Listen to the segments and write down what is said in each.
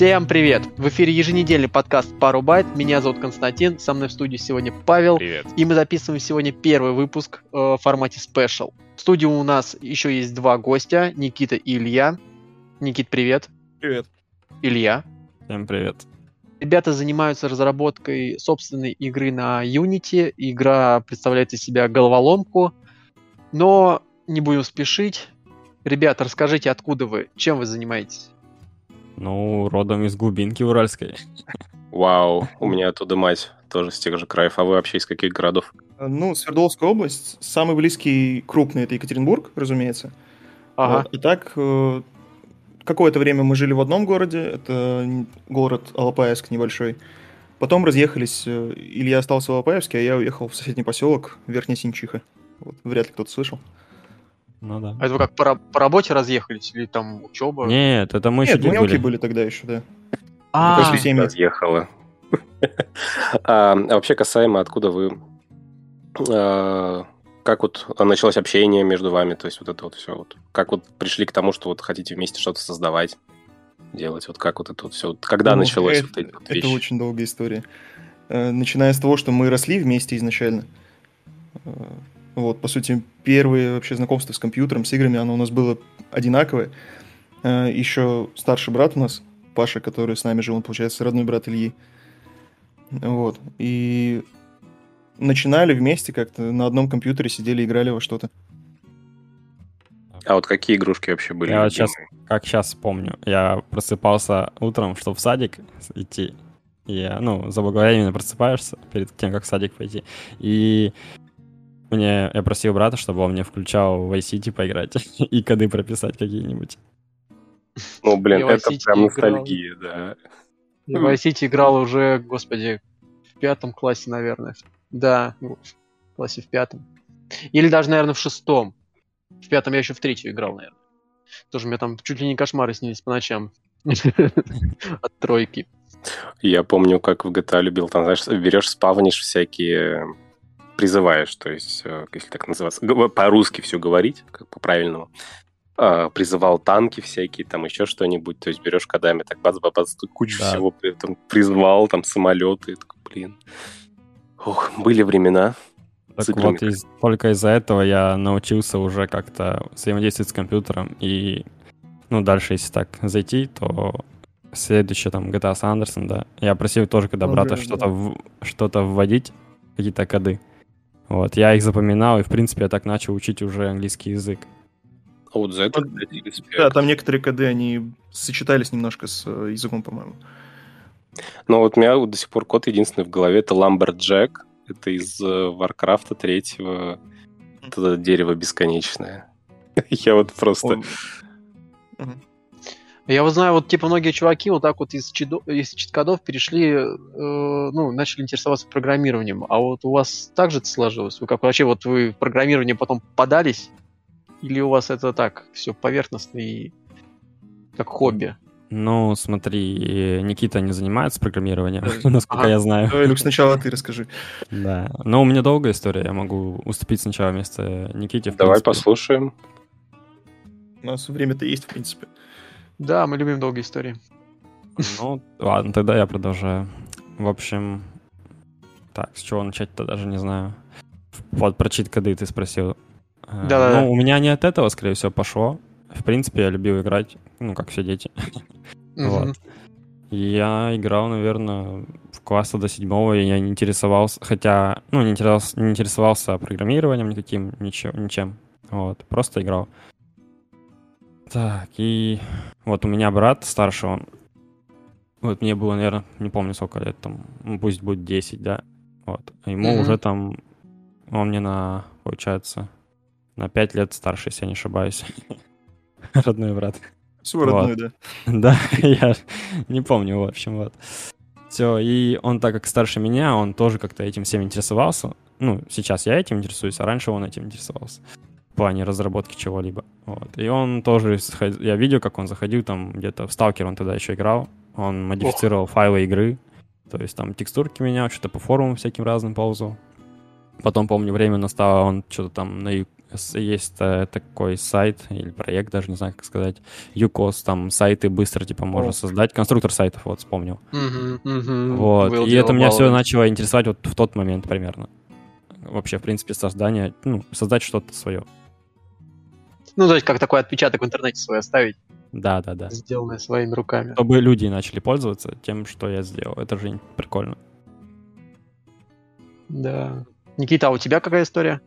Всем привет! В эфире еженедельный подкаст «Пару байт». Меня зовут Константин, со мной в студии сегодня Павел. Привет. И мы записываем сегодня первый выпуск э, в формате special. В студии у нас еще есть два гостя, Никита и Илья. Никит, привет. Привет. Илья. Всем привет. Ребята занимаются разработкой собственной игры на Unity. Игра представляет из себя головоломку. Но не будем спешить. Ребята, расскажите, откуда вы, чем вы занимаетесь? Ну, родом из глубинки уральской. Вау, у меня оттуда мать тоже с тех же краев. А вы вообще из каких городов? Ну, Свердловская область. Самый близкий, крупный это Екатеринбург, разумеется. Ага. Вот. И так, э, какое-то время мы жили в одном городе, это город Алапаевск небольшой. Потом разъехались, э, Илья остался в Алапаевске, а я уехал в соседний поселок Верхняя Синчиха. Вот, вряд ли кто-то слышал. Ну да. А это вы как по, по работе разъехались или там учеба? Нет, это мы еще Нет, тут мелкие были. были тогда еще, да. А, семьи. Разъехала. А вообще касаемо, откуда вы... а, Как вот началось общение между вами, то есть вот это вот все. Вот. Как вот пришли к тому, что вот хотите вместе что-то создавать, делать, вот как вот это вот все. Когда Ну, началось это, вот это очень долгая история. Э, Начиная с того, что мы росли вместе изначально. Вот, по сути, первые вообще знакомства с компьютером, с играми, оно у нас было одинаковое. Э, Еще старший брат у нас, Паша, который с нами жил, он, получается, родной брат Ильи. Вот. И начинали вместе как-то на одном компьютере сидели, играли во что-то. А вот какие игрушки вообще были? Я вот любимые? Как сейчас помню, я просыпался утром, чтобы в садик идти. И я, ну, заблаговременно просыпаешься перед тем, как в садик пойти. И мне, я просил брата, чтобы он мне включал в City поиграть и коды прописать какие-нибудь. Ну, блин, Я это прям ностальгия, да. Я в Vice City играл уже, господи, в пятом классе, наверное. Да, в классе в пятом. Или даже, наверное, в шестом. В пятом я еще в третью играл, наверное. Тоже у меня там чуть ли не кошмары снились по ночам. От тройки. Я помню, как в GTA любил, там, знаешь, берешь, спавнишь всякие, призываешь, то есть, э, если так называется, г- по-русски все говорить, как по-правильному. А, Призывал танки всякие, там еще что-нибудь, то есть берешь кодами, так бац-бац, тут кучу Да. всего этом призвал, там самолеты, такой, блин. Ох, были времена. Так С играми вот, из- только из-за этого я научился уже как-то взаимодействовать с компьютером. И, ну, дальше, если так зайти, то следующее там GTA San Andreas, да. Я просил тоже, когда брата что-то, да. в- что-то вводить, какие-то коды. Вот, я их запоминал, и, в принципе, я так начал учить уже английский язык. А вот за это. Да, там некоторые коды, они сочетались немножко с э, языком, по-моему. Но вот у меня вот до сих пор код единственный в голове, это Lumberjack. Это из э, Варкрафта третьего. Это дерево бесконечное. Я вот просто... Он-. Я вот знаю, вот типа многие чуваки вот так вот из, чидо- из чит-кодов перешли, э, ну, начали интересоваться программированием. А вот у вас так же это сложилось? Вы как вообще вот вы в программирование потом подались? Или у вас это так, все поверхностно и как хобби? Ну, смотри, э, Никита не занимается программированием, насколько я знаю. Люк, сначала ты расскажи. Да. Но у меня долгая история, я могу уступить сначала вместо Никите. Давай послушаем. У нас время-то есть, в принципе. Да, мы любим долгие истории. Ну, ладно, тогда я продолжаю. В общем, так, с чего начать-то даже не знаю. Вот про чит-коды ты спросил. Э, Да-да-да. Ну, у меня не от этого, скорее всего, пошло. В принципе, я любил играть, ну, как все дети. Вот. Я играл, наверное, в класса до седьмого, и я не интересовался, хотя, ну, не интересовался, не интересовался программированием никаким, ничем, ничем. Вот, просто играл. Так, и вот у меня брат старший, он, вот мне было, наверное, не помню сколько лет, там, ну, пусть будет 10, да, вот. А Ему Мгм. уже там, он мне на, получается, на 5 лет старше, если я не ошибаюсь. Родной брат. Свой родной, да. Да, я не помню, в общем, вот. Все, и он, так как старше меня, он тоже как-то этим всем интересовался. Ну, сейчас я этим интересуюсь, а раньше он этим интересовался. Плане разработки чего-либо. Вот. И он тоже, я видел, как он заходил там где-то в Сталкер, он тогда еще играл. Он модифицировал файлы игры. То есть там текстурки менял, что-то по форумам всяким разным ползал. Потом, помню, время настало, он что-то там на, есть э, такой сайт или проект, даже не знаю, как сказать, UCOS, там сайты быстро, типа, можно О. создать, конструктор сайтов, вот, вспомнил. Мгм, мгм. Вот, Был и это меня все начало интересовать вот в тот момент примерно. Вообще, в принципе, создание, ну, создать что-то свое. Ну, то есть, как такой отпечаток в интернете свой оставить, Да, да, да. сделанное своими руками. Чтобы люди начали пользоваться тем, что я сделал. Это же прикольно. Да. Никита, а у тебя какая история?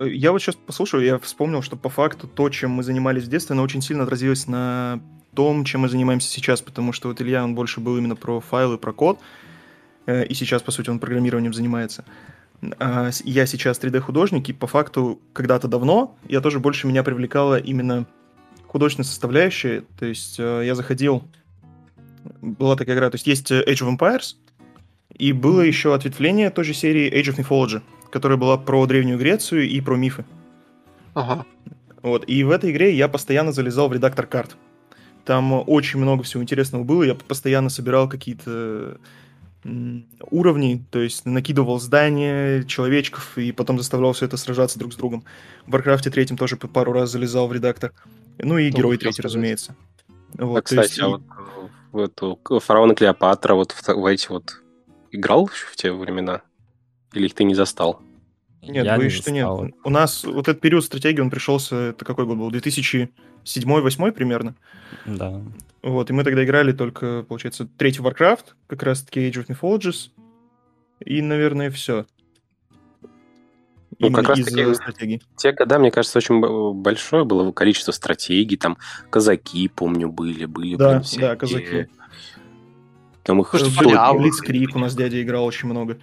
Э, Я вот сейчас послушал, я вспомнил, что по факту то, чем мы занимались в детстве, оно очень сильно отразилось на том, чем мы занимаемся сейчас, потому что вот Илья, он больше был именно про файлы, про код, э, и сейчас, по сути, он программированием занимается. А я сейчас 3D-художник, и по факту когда-то давно я тоже больше меня привлекала именно художественная составляющая, то есть э, я заходил, была такая игра, то есть есть э, Age of Empires, и было еще ответвление той же серии Age of Mythology, которая была про Древнюю Грецию и про мифы. Ага. Вот. И в этой игре я постоянно залезал в редактор карт. Там очень много всего интересного было. Я постоянно собирал какие-то м, уровни, то есть накидывал здания, человечков, и потом заставлял все это сражаться друг с другом. В Warcraft третьем тоже пару раз залезал в редактор. Ну и Тоже Герой третий, разумеется. А, Вот, то кстати, есть а вот в эту фараона Клеопатра вот в, в эти вот играл в те времена? Или их ты не застал? Нет, Я боюсь, не что нет. У нас вот этот период стратегии, он пришелся, это какой год был? 2007-2008 примерно. Да. Вот, и мы тогда играли только, получается, третий Warcraft, как раз-таки Age of Mythologies, и, наверное, все. Ну, Именно как раз таки- стратегий. Те года, мне кажется, очень большое было количество стратегий. Там казаки, помню, были, были Да, блин, да, всякие. казаки. Там их Блицкрик у нас дядя играл очень много.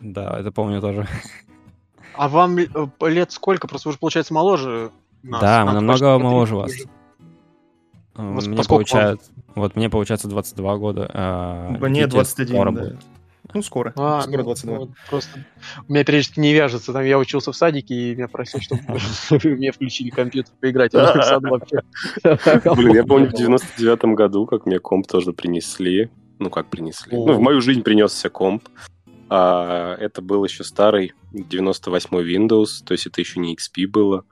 Да, это помню тоже. А вам э, лет сколько? Просто вы же, получается, моложе нас. Да, мы Нам намного моложе 30 вас. вас Мне получается... Вот мне получается 22 года. а Мне Никите 21, скоро да. будет. Ну, скоро. А, скоро ну, 22. вот просто у меня периодически не вяжется. Там я учился в садике, и меня просили, чтобы мне включили компьютер поиграть. Я в саду вообще. Блин, я помню в 99-м году, как мне комп тоже принесли. Ну, как принесли? Ну, в мою жизнь принесся комп. А, это был еще старый 98-й Windows, то есть это еще не XP было.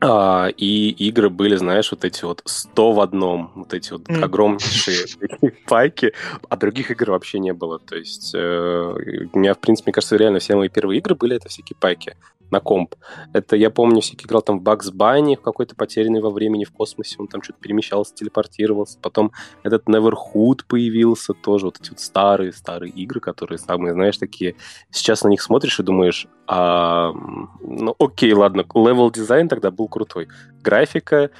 А, и игры были, знаешь, вот эти вот 100 в одном, вот эти вот Мгм. огромнейшие пайки, а других игр вообще не было. То есть э, у меня, в принципе, мне кажется, реально все мои первые игры были это всякие пайки на комп. Это я помню, всякий играл там в Bugs Bunny, в какой-то потерянный во времени в космосе, он там что-то перемещался, телепортировался. Потом этот Neverhood появился тоже, вот эти вот старые-старые игры, которые самые, знаешь, такие... Сейчас на них смотришь и думаешь, а, ну окей, ладно, level design тогда был крутой. Графика,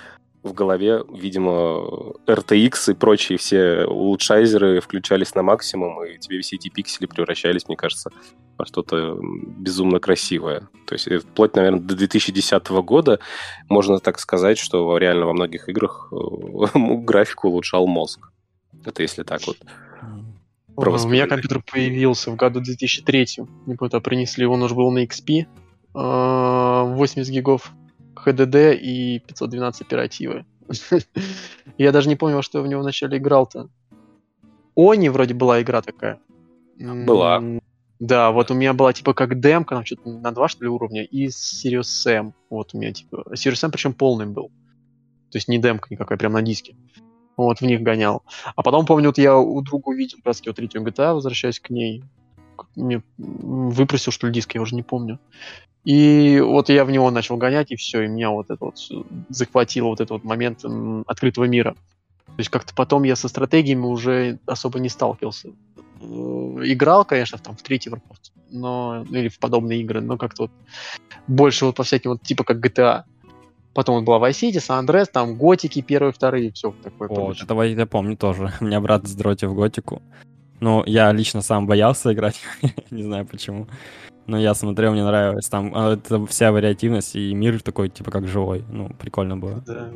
в голове, видимо, RTX и прочие все улучшайзеры включались на максимум, и тебе все эти пиксели превращались, мне кажется, во что-то безумно красивое. То есть вплоть, наверное, до 2010 года можно так сказать, что реально во многих играх э, графику улучшал мозг. Это если так вот. У меня компьютер появился в году 2003. Не помню, а принесли, он уже был на XP. э, 80 гигов HDD и 512 оперативы. Я даже не помню, что я в него вначале играл-то. Они вроде была игра такая. Была. Да, вот у меня была типа как демка, там что-то на два что ли уровня, и Sirius Sam. Вот у меня типа... Sirius Sam причем полный был. То есть не демка никакая, прям на диске. Вот, в них гонял. А потом, помню, вот я у друга увидел как раз вот третью GTA, возвращаясь к ней. Мне выпросил, что ли, диск, я уже не помню. И вот я в него начал гонять, и все, и меня вот это вот захватило вот этот вот момент открытого мира. То есть как-то потом я со стратегиями уже особо не сталкивался. Э, Играл, конечно, там, в третий Warcraft, но, ну, или в подобные игры, но как-то вот больше вот по всяким вот типа как GTA. Потом вот была Vice City, San Andreas, там готики первые, вторые, все такое прочее. этого я помню тоже. У меня брат с дроти в готику. Ну, я лично сам боялся играть, не знаю почему. Но я смотрел, мне нравилось. Там а, это вся вариативность и мир такой, типа, как живой. Ну, прикольно было. Да.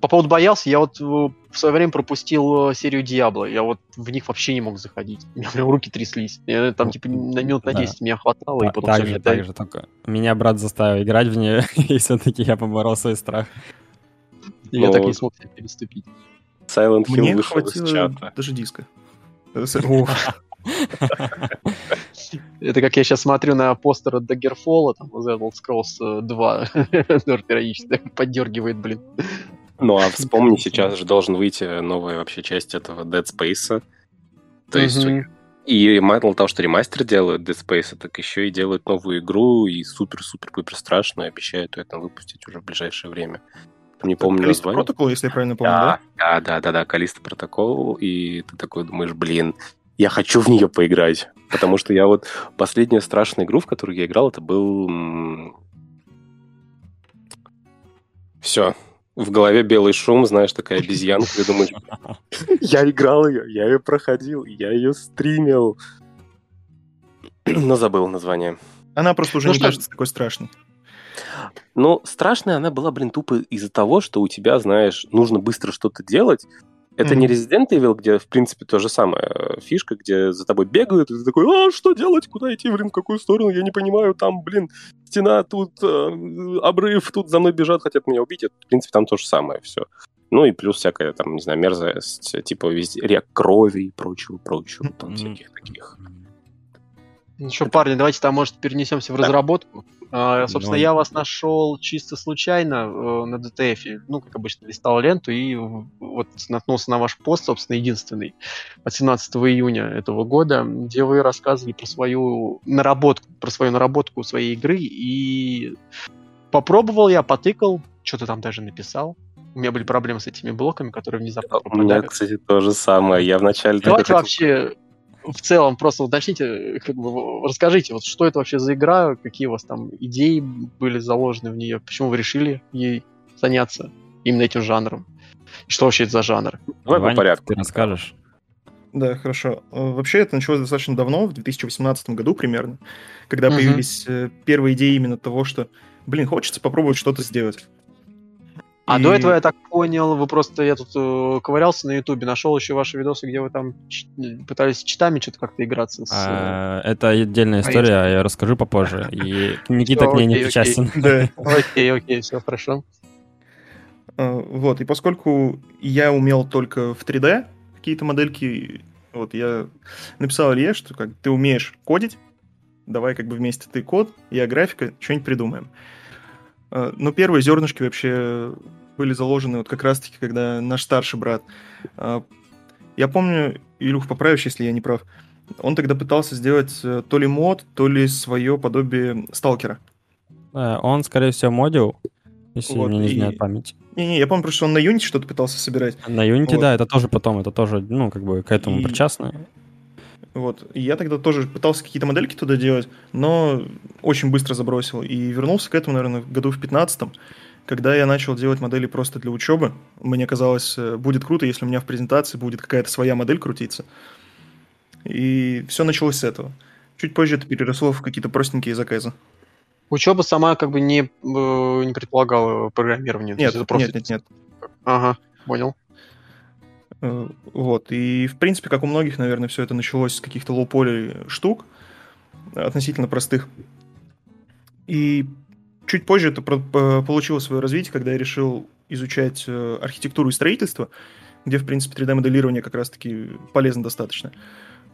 По поводу боялся, я вот э, в свое время пропустил э, серию Диабло. Я вот в них вообще не мог заходить. У меня прям руки тряслись. Я там, Ну, типа, на минут на да. 10 меня хватало, и Та- потом так же, так же, только меня брат заставил играть в нее, и все-таки я поборол свой страх. я так не смог переступить. Silent Hill Мне вышел из хватило чата. даже диска. Э, Это как я сейчас смотрю на постер от Daggerfall, там The Elder Scrolls 2, тоже периодически поддергивает, блин. Ну а вспомни, сейчас же должен выйти новая вообще часть этого Dead Space. То есть и мало того, что ремастер делают Dead Space, так еще и делают новую игру, и супер-супер-пупер страшную, обещают это выпустить уже в ближайшее время. Не помню Калиста название. протокол, если я правильно помню, да? да? Да, да, да, да, Калиста протокол, и ты такой думаешь, блин, я хочу в нее поиграть. Потому что я вот последняя страшная игру, в которую я играл, это был... Все. В голове белый шум, знаешь, такая обезьянка, ты думаешь, я играл ее, я ее проходил, я ее стримил. Но забыл название. Она просто уже Ну не что- кажется такой страшной. Ну, страшная она была, блин, тупо из-за того, что у тебя, знаешь, нужно быстро что-то делать. Это не Мгм. Resident Evil, где, в принципе, то же самое э, фишка, где за тобой бегают, и ты такой, а, что делать, куда идти, блин, в какую сторону, я не понимаю, там, блин, стена, тут э, обрыв, тут за мной бежат, хотят меня убить. Это, в принципе, там то же самое все. Ну и плюс всякая, там, не знаю, мерзость, типа везде рек крови и прочего, прочего, там Мгм. всяких таких. Ну что, парни, давайте там, может, перенесемся в разработку. А, собственно, Давай. я вас нашел чисто случайно э, на DTF. Ну, как обычно, листал ленту и вот наткнулся на ваш пост, собственно, единственный, от 17 июня этого года, где вы рассказывали про свою наработку, про свою наработку своей игры. И попробовал я, потыкал, что-то там даже написал. У меня были проблемы с этими блоками, которые внезапно У меня, пропадали. кстати, то же самое. Я вначале... Давайте хотел- вообще в целом просто вот начните, как бы, расскажите, вот что это вообще за игра, какие у вас там идеи были заложены в нее, почему вы решили ей заняться именно этим жанром, и что вообще это за жанр? Давай по Ваня, порядку. Ты расскажешь? Да, хорошо. Э, Вообще это началось достаточно давно, в 2018 году примерно, когда Мгм. появились э, первые идеи именно того, что, блин, хочется попробовать что-то сделать. А И- до этого, я так понял, вы просто, я тут э, ковырялся на ютубе, нашел еще ваши видосы, где вы там ч- пытались читами что-то как-то играться с... э, А, Это отдельная история, я расскажу попозже. И Никита к ней не причастен. Да. Окей, окей, все хорошо. Э, Вот, и поскольку я умел только в 3D какие-то модельки, вот я написал Илье, что как ты умеешь кодить, давай как бы вместе ты код, я графика, что-нибудь придумаем. Э, Но первые зернышки вообще были заложены вот как раз-таки, когда наш старший брат, э, я помню, Илюх, поправишь, если я не прав, он тогда пытался сделать э, то ли мод, то ли свое подобие сталкера. Да, Он, скорее всего, модил, если Вот, мне не и- изменяет память. Не-не, я помню, просто, что он на Unity что-то пытался собирать. На Unity, Вот. да, это тоже потом, это тоже, ну, как бы к этому И- причастно. Вот. И я тогда тоже пытался какие-то модельки туда делать, но очень быстро забросил. И вернулся к этому, наверное, году в 15 когда я начал делать модели просто для учебы. Мне казалось, э, будет круто, если у меня в презентации будет какая-то своя модель крутиться. И все началось с этого. Чуть позже это переросло в какие-то простенькие заказы. Учеба сама как бы не, э, не предполагала программирование. Нет, это просто... нет, нет, нет. Ага, понял. Э, Вот. И, в принципе, как у многих, наверное, все это началось с каких-то лоу-поли штук, относительно простых. И чуть позже это получило свое развитие, когда я решил изучать э, архитектуру и строительство, где, в принципе, 3D-моделирование как раз-таки полезно достаточно.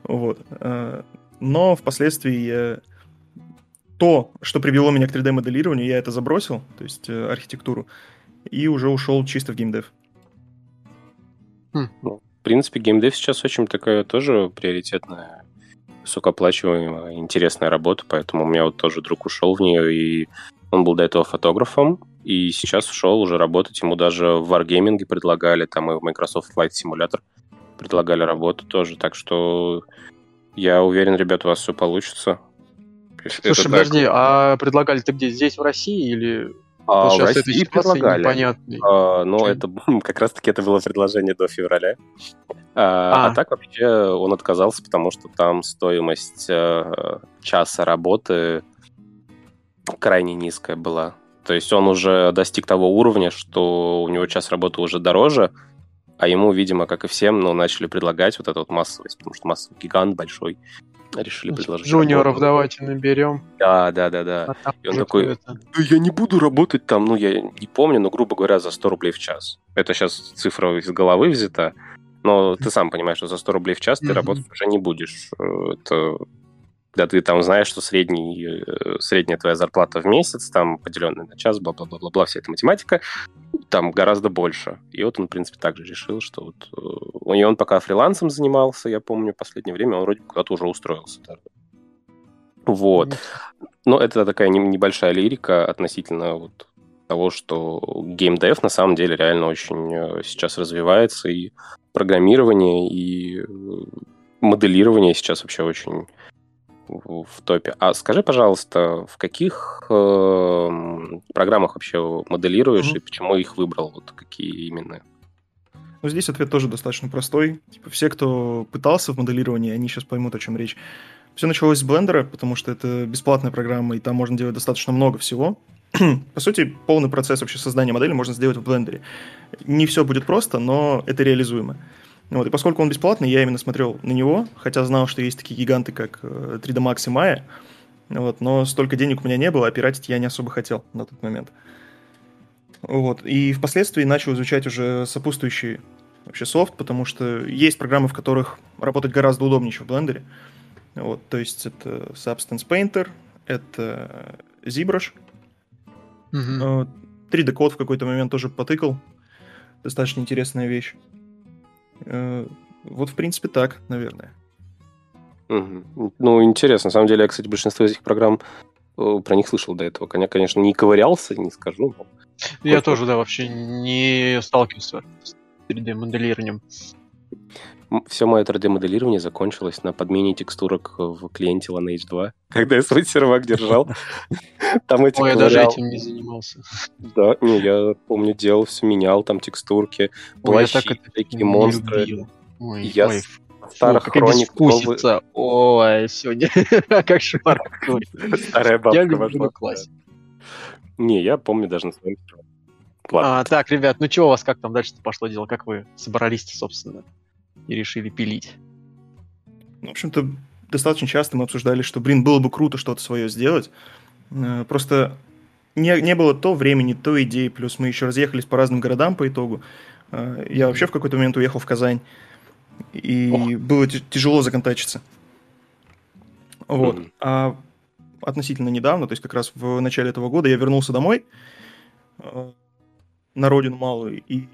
Вот. Э, Но впоследствии я... То, что привело меня к 3D-моделированию, я это забросил, то есть э, архитектуру, и уже ушел чисто в геймдев. В принципе, геймдев сейчас очень такая тоже приоритетная, высокооплачиваемая, интересная работа, поэтому у меня вот тоже друг ушел в нее, и он был до этого фотографом, и сейчас ушел уже работать, ему даже в Wargaming предлагали, там и в Microsoft Flight Simulator предлагали работу тоже, так что я уверен, ребят, у вас все получится. Слушай, Это так. подожди, а предлагали ты где? Здесь, в России или... А, в России предлагали. непонятной. А, ну, Чё? это как раз-таки это было предложение до февраля. А, А. а так вообще он отказался, потому что там стоимость э, часа работы крайне низкая была. То есть он уже достиг того уровня, что у него час работы уже дороже, а ему, видимо, как и всем, ну, начали предлагать вот эту вот массовость, потому что массовый гигант большой. Решили предложить Джуниоров работу. давайте наберем. Да, да, да, да. а И он такой, это. я не буду работать там, ну, я не помню, но, грубо говоря, за 100 рублей в час. Это сейчас цифра из головы взята. Но ты сам понимаешь, что за 100 рублей в час ты работать уже не будешь. Э, Это когда ты там знаешь, что средний, э, средняя твоя зарплата в месяц, там, поделенная на час, бла-бла-бла-бла, вся эта математика, там гораздо больше. И вот он, в принципе, также решил, что вот... э, И он пока фрилансом занимался, я помню, в последнее время, он вроде куда-то уже устроился даже. Вот. Но это такая не- небольшая лирика относительно вот того, что геймдев на самом деле реально очень э, сейчас развивается, и программирование, и моделирование сейчас вообще очень в топе. А скажи, пожалуйста, в каких э, программах вообще моделируешь Мгм. и почему их выбрал? Вот какие именно? Ну, здесь ответ тоже достаточно простой. Типа, все, кто пытался в моделировании, они сейчас поймут, о чем речь. Все началось с блендера, потому что это бесплатная программа, и там можно делать достаточно много всего. По сути, полный процесс вообще создания модели можно сделать в блендере. Не все будет просто, но это реализуемо. Вот, и поскольку он бесплатный, я именно смотрел на него, хотя знал, что есть такие гиганты, как э, 3D Max и Maya, вот, но столько денег у меня не было, а пиратить я не особо хотел на тот момент. Вот, и впоследствии начал изучать уже сопутствующий вообще софт, потому что есть программы, в которых работать гораздо удобнее, чем в блендере. Вот, то есть это Substance Painter, это ZBrush. Э, 3D код в какой-то момент тоже потыкал. Достаточно интересная вещь. Э, Вот, в принципе, так, наверное. Ну, интересно. На самом деле, я, кстати, большинство из этих программ э, про них слышал до этого. Коня- Конечно, не ковырялся, не скажу. но Я тоже, да, вообще не сталкивался с 3D-моделированием. Все мое 3D-моделирование закончилось на подмене текстурок в клиенте Lineage 2. Когда я свой сервак держал, там эти Ой, я даже этим не занимался. Да, не, я помню, делал все, менял там текстурки, я плащи, так это всякие не монстры. Ой, Я фу, старых как хроник новые-. Ой, сегодня как шмар какой. Старая Я бабка люблю классику. Не, я помню даже на своем. А, так, ребят, ну что у вас, как там дальше пошло дело? Как вы собрались собственно, и решили пилить? Ну, В общем-то, достаточно часто мы обсуждали, что, блин, было бы круто что-то свое сделать. Э, Просто не, не было то времени, то идей, плюс мы еще разъехались по разным городам по итогу. Э, Я вообще в какой-то момент уехал в Казань, и Ох. было тяжело законтачиться. Вот. Мгм. А относительно недавно, то есть как раз в начале этого года, я вернулся домой э, на родину малую, и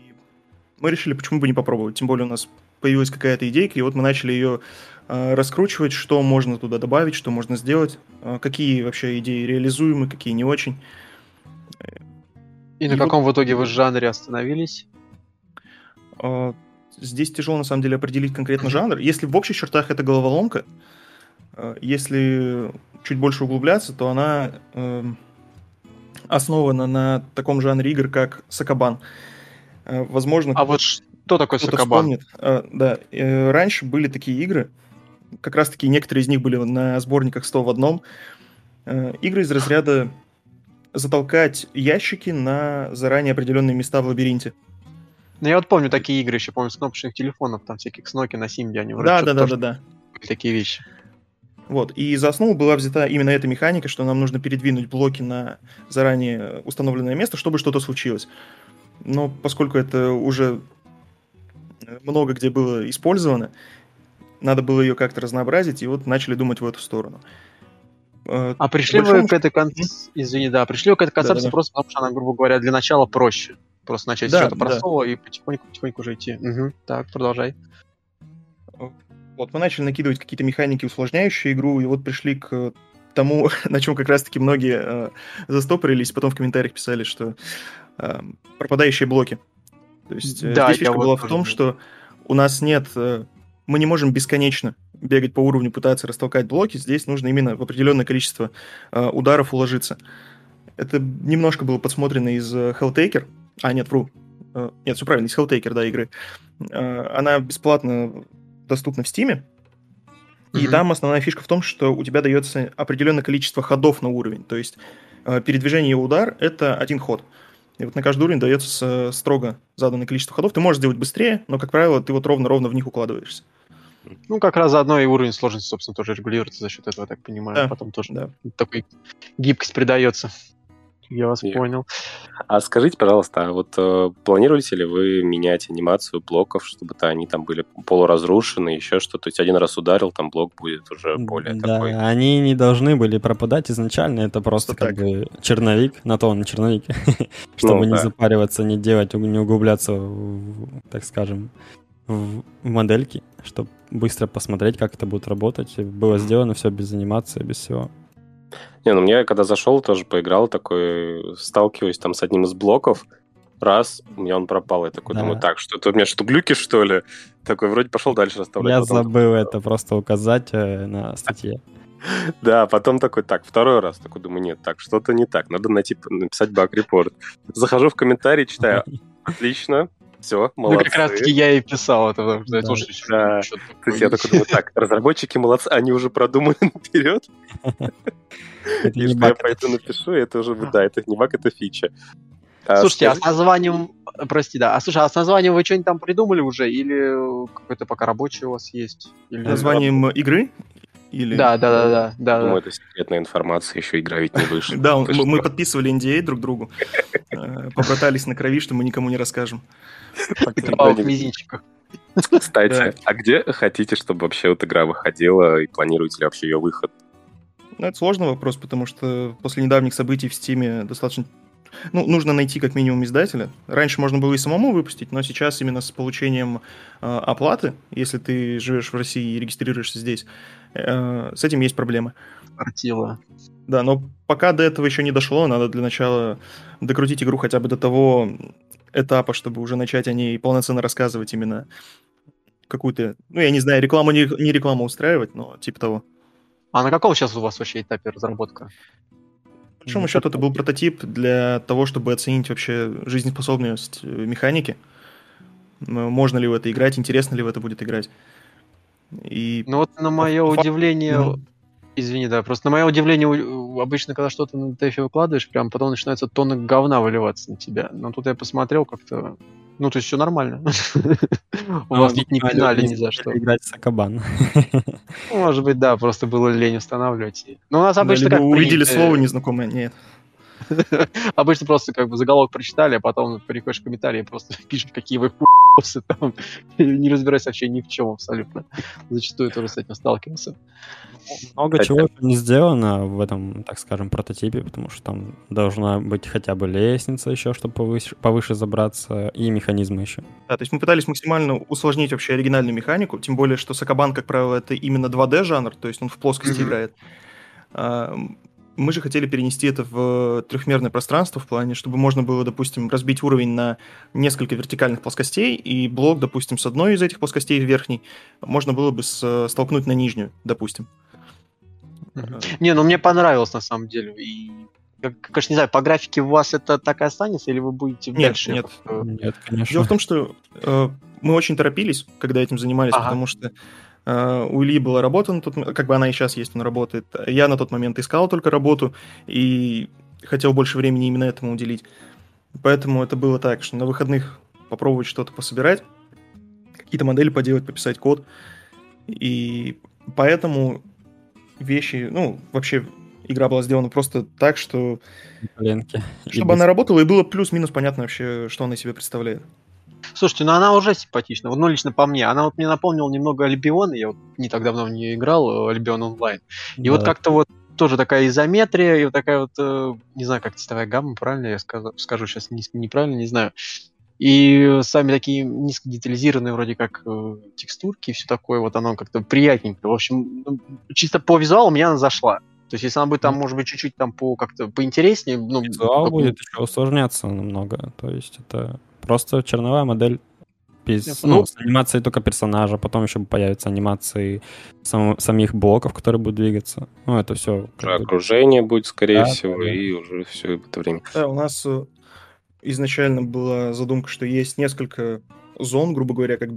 мы решили, почему бы не попробовать. Тем более у нас появилась какая-то идейка, и вот мы начали ее э, раскручивать, что можно туда добавить, что можно сделать, э, какие вообще идеи реализуемы, какие не очень. И на И каком в итоге вы жанре остановились? Э, Здесь тяжело на самом деле определить конкретно жанр. Если в общих чертах это головоломка, если чуть больше углубляться, то она эм, основана на таком жанре игр, как Сакабан. Э, Возможно, А вот что такое кто-то Сакабан? вспомнит. Э, Да, э, раньше были такие игры, как раз-таки некоторые из них были на сборниках 100 в одном. Э, Игры из разряда затолкать ящики на заранее определенные места в лабиринте. Ну, я вот помню такие игры еще, помню, с кнопочных телефонов, там всяких с Nokia на Симби, они вроде Да, да, да, да, да. такие вещи. Вот. И за основу была взята именно эта механика, что нам нужно передвинуть блоки на заранее установленное место, чтобы что-то случилось. Но поскольку это уже много где было использовано, надо было ее как-то разнообразить, и вот начали думать в эту сторону. Э, А пришли вы к этой концепции, извини, да, пришли вы к этой концепции Да-да-да. просто потому, что она, грубо говоря, для начала проще. Просто начать Да, что-то да. простого и потихоньку-потихоньку уже идти. Мгм. Так, продолжай. Вот мы начали накидывать какие-то механики, усложняющие игру, и вот пришли к тому, на чем как раз-таки многие э, застопорились, потом в комментариях писали, что э, пропадающие блоки. То есть э, Да, здесь фишка вот была в том, что у нас нет... э, мы не можем бесконечно бегать по уровню, пытаться растолкать блоки. Здесь нужно именно в определенное количество э, ударов уложиться. Это немножко было подсмотрено из Helltaker. А, нет, вру. Нет, все правильно, из Helltaker, да, игры. Она бесплатно доступна в Steam. И Мгм. там основная фишка в том, что у тебя дается определенное количество ходов на уровень. То есть э, передвижение и удар — это один ход. И вот на каждый уровень дается строго заданное количество ходов. Ты можешь сделать быстрее, но, как правило, ты вот ровно-ровно в них укладываешься. Ну, как раз заодно и уровень сложности, собственно, тоже регулируется за счет этого, я так понимаю. Да, Потом тоже да. такой гибкость придается. Я вас Я- понял. А скажите, пожалуйста, а вот э, планируете ли вы менять анимацию блоков, чтобы-то они там были полуразрушены, еще что-то? То есть один раз ударил, там блок будет уже более да, такой. они не должны были пропадать изначально, это просто Просто как так. бы черновик, на то он черновик, чтобы не да. запариваться, не делать, не углубляться, в, так скажем, в в модельки, чтобы быстро посмотреть, как это будет работать. Было сделано все без анимации, без всего. Не, ну мне когда зашел, тоже поиграл, такой, сталкиваюсь там с одним из блоков, раз, у меня он пропал. Я такой Да. думаю, так, что-то у меня что, глюки, что ли? Такой, вроде пошел дальше расставлять. Я потом забыл это просто указать э, на статье. Да, потом такой, так, второй раз. Такой думаю, нет, так, что-то не так. Надо найти, написать баг-репорт. Захожу в комментарий, читаю, отлично, все, Ну, молодцы. как раз таки я и писал это, потому что я Да. тоже ещё Да. что-то То есть я такой думаю, так, разработчики молодцы, они уже продумали наперед, и что я пойду напишу, и это уже, да, это не баг, это фича. А Слушайте, а с названием... Прости, да. А слушай, а с названием вы что-нибудь там придумали уже? Или какой-то пока рабочий у вас есть? Или... Названием игры? Или... Да, да, да, да, да. Думаю, да. это секретная информация, еще игра ведь не вышла. Да, мы, подписывали NDA друг другу, э, побратались на крови, что мы никому не расскажем. В мизинчиках. Кстати, а где хотите, чтобы вообще вот игра выходила, и планируете ли вообще ее выход? Ну, это сложный вопрос, потому что после недавних событий в Стиме достаточно... Ну, нужно найти как минимум издателя. Раньше можно было и самому выпустить, но сейчас именно с получением э, оплаты, если ты живешь в России и регистрируешься здесь, э, с этим есть проблемы. Артила. Да, но пока до этого еще не дошло, надо для начала докрутить игру хотя бы до того этапа, чтобы уже начать о ней полноценно рассказывать именно какую-то, ну, я не знаю, рекламу не, не рекламу устраивать, но типа того. А на каком сейчас у вас вообще этапе разработка? По большому счету, это был прототип для того, чтобы оценить вообще жизнеспособность э, механики. Можно ли в это играть, интересно ли в это будет играть. И Ну вот на мое Фа- удивление... Мгм. Извини, да, просто на мое удивление, обычно, когда что-то на ТФ выкладываешь, прям потом начинается тонны говна выливаться на тебя. Но тут я посмотрел как-то... Ну, то есть все нормально. У вас тут не пинали ни за что. Играть Сакабан. Ну, Может быть, да, просто было лень устанавливать. Ну, у нас обычно как увидели слово незнакомое. Нет. Обычно просто как бы заголовок прочитали, а потом переходишь в комментарии и просто пишешь, какие вы хуйсы там. Не разбираясь вообще ни в чем абсолютно. Зачастую тоже с этим сталкивался. Много Хотя- чего не сделано в этом, так скажем, прототипе, потому что там должна быть хотя бы лестница еще, чтобы повыше, повыше забраться, и механизмы еще. Да, то есть мы пытались максимально усложнить вообще оригинальную механику, тем более, что Сакабан, как правило, это именно 2D жанр, то есть он в плоскости Мгм. играет. Мы же хотели перенести это в трехмерное пространство в плане, чтобы можно было, допустим, разбить уровень на несколько вертикальных плоскостей, и блок, допустим, с одной из этих плоскостей верхней можно было бы с- столкнуть на нижнюю, допустим. Не, ну мне понравилось на самом деле. И, как- конечно, не знаю, по графике у вас это так и останется, или вы будете Нет, дальше? нет. э, Нет, конечно. Дело в том, что э, мы очень торопились, когда этим занимались, Ага. потому что э, у Ильи была работа, на тот, как бы она и сейчас есть, он работает. Я на тот момент искал только работу и хотел больше времени именно этому уделить. Поэтому это было так, что на выходных попробовать что-то пособирать, какие-то модели поделать, пописать код. И поэтому вещи, ну, вообще игра была сделана просто так, что Коленки. И чтобы она работала и было плюс-минус понятно вообще, что она из себя представляет. Слушайте, ну она уже симпатична. Вот, ну, лично по мне. Она вот мне напомнила немного Альбион. Я вот не так давно в нее играл, э, Альбион онлайн. И вот Да. как-то вот тоже такая изометрия, и вот такая вот, э, не знаю, как цветовая гамма, правильно я скажу, скажу сейчас неправильно, не знаю. И сами такие низкодетализированные вроде как э, текстурки и все такое, вот оно как-то приятненько. В общем, ну, чисто по визуалу меня она зашла. То есть, если она будет там, может быть, чуть-чуть там по как-то поинтереснее, ну, Визуал как- будет еще усложняться намного. То есть это просто черновая модель без, ну, понял. с анимацией только персонажа, потом еще появятся анимации сам- самих блоков, которые будут двигаться. Ну, это все. Уже окружение будет, скорее Да, всего, да, да. и уже все это время. Да, у нас э, изначально была задумка, что есть несколько зон, грубо говоря, как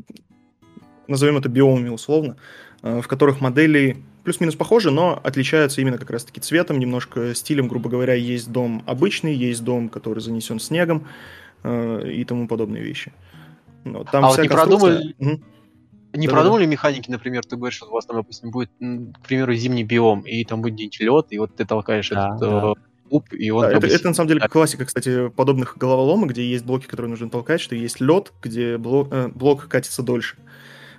назовем это биомами условно, э, в которых модели плюс-минус похожи, но отличаются именно как раз-таки цветом, немножко стилем, грубо говоря, есть дом обычный, есть дом, который занесен снегом э, и тому подобные вещи. Но там А вот вся не конструкция- продумали- Мгм. Не Да-да-да. продумали механики, например, ты говоришь, что у вас там, допустим, будет, к примеру, зимний биом, и там будет где-нибудь лед, и вот ты толкаешь Да, этот да. э, уп, и он... Да, это, это на самом деле так. классика, кстати, подобных головоломок, где есть блоки, которые нужно толкать, что есть лед, где блок, э, блок катится дольше.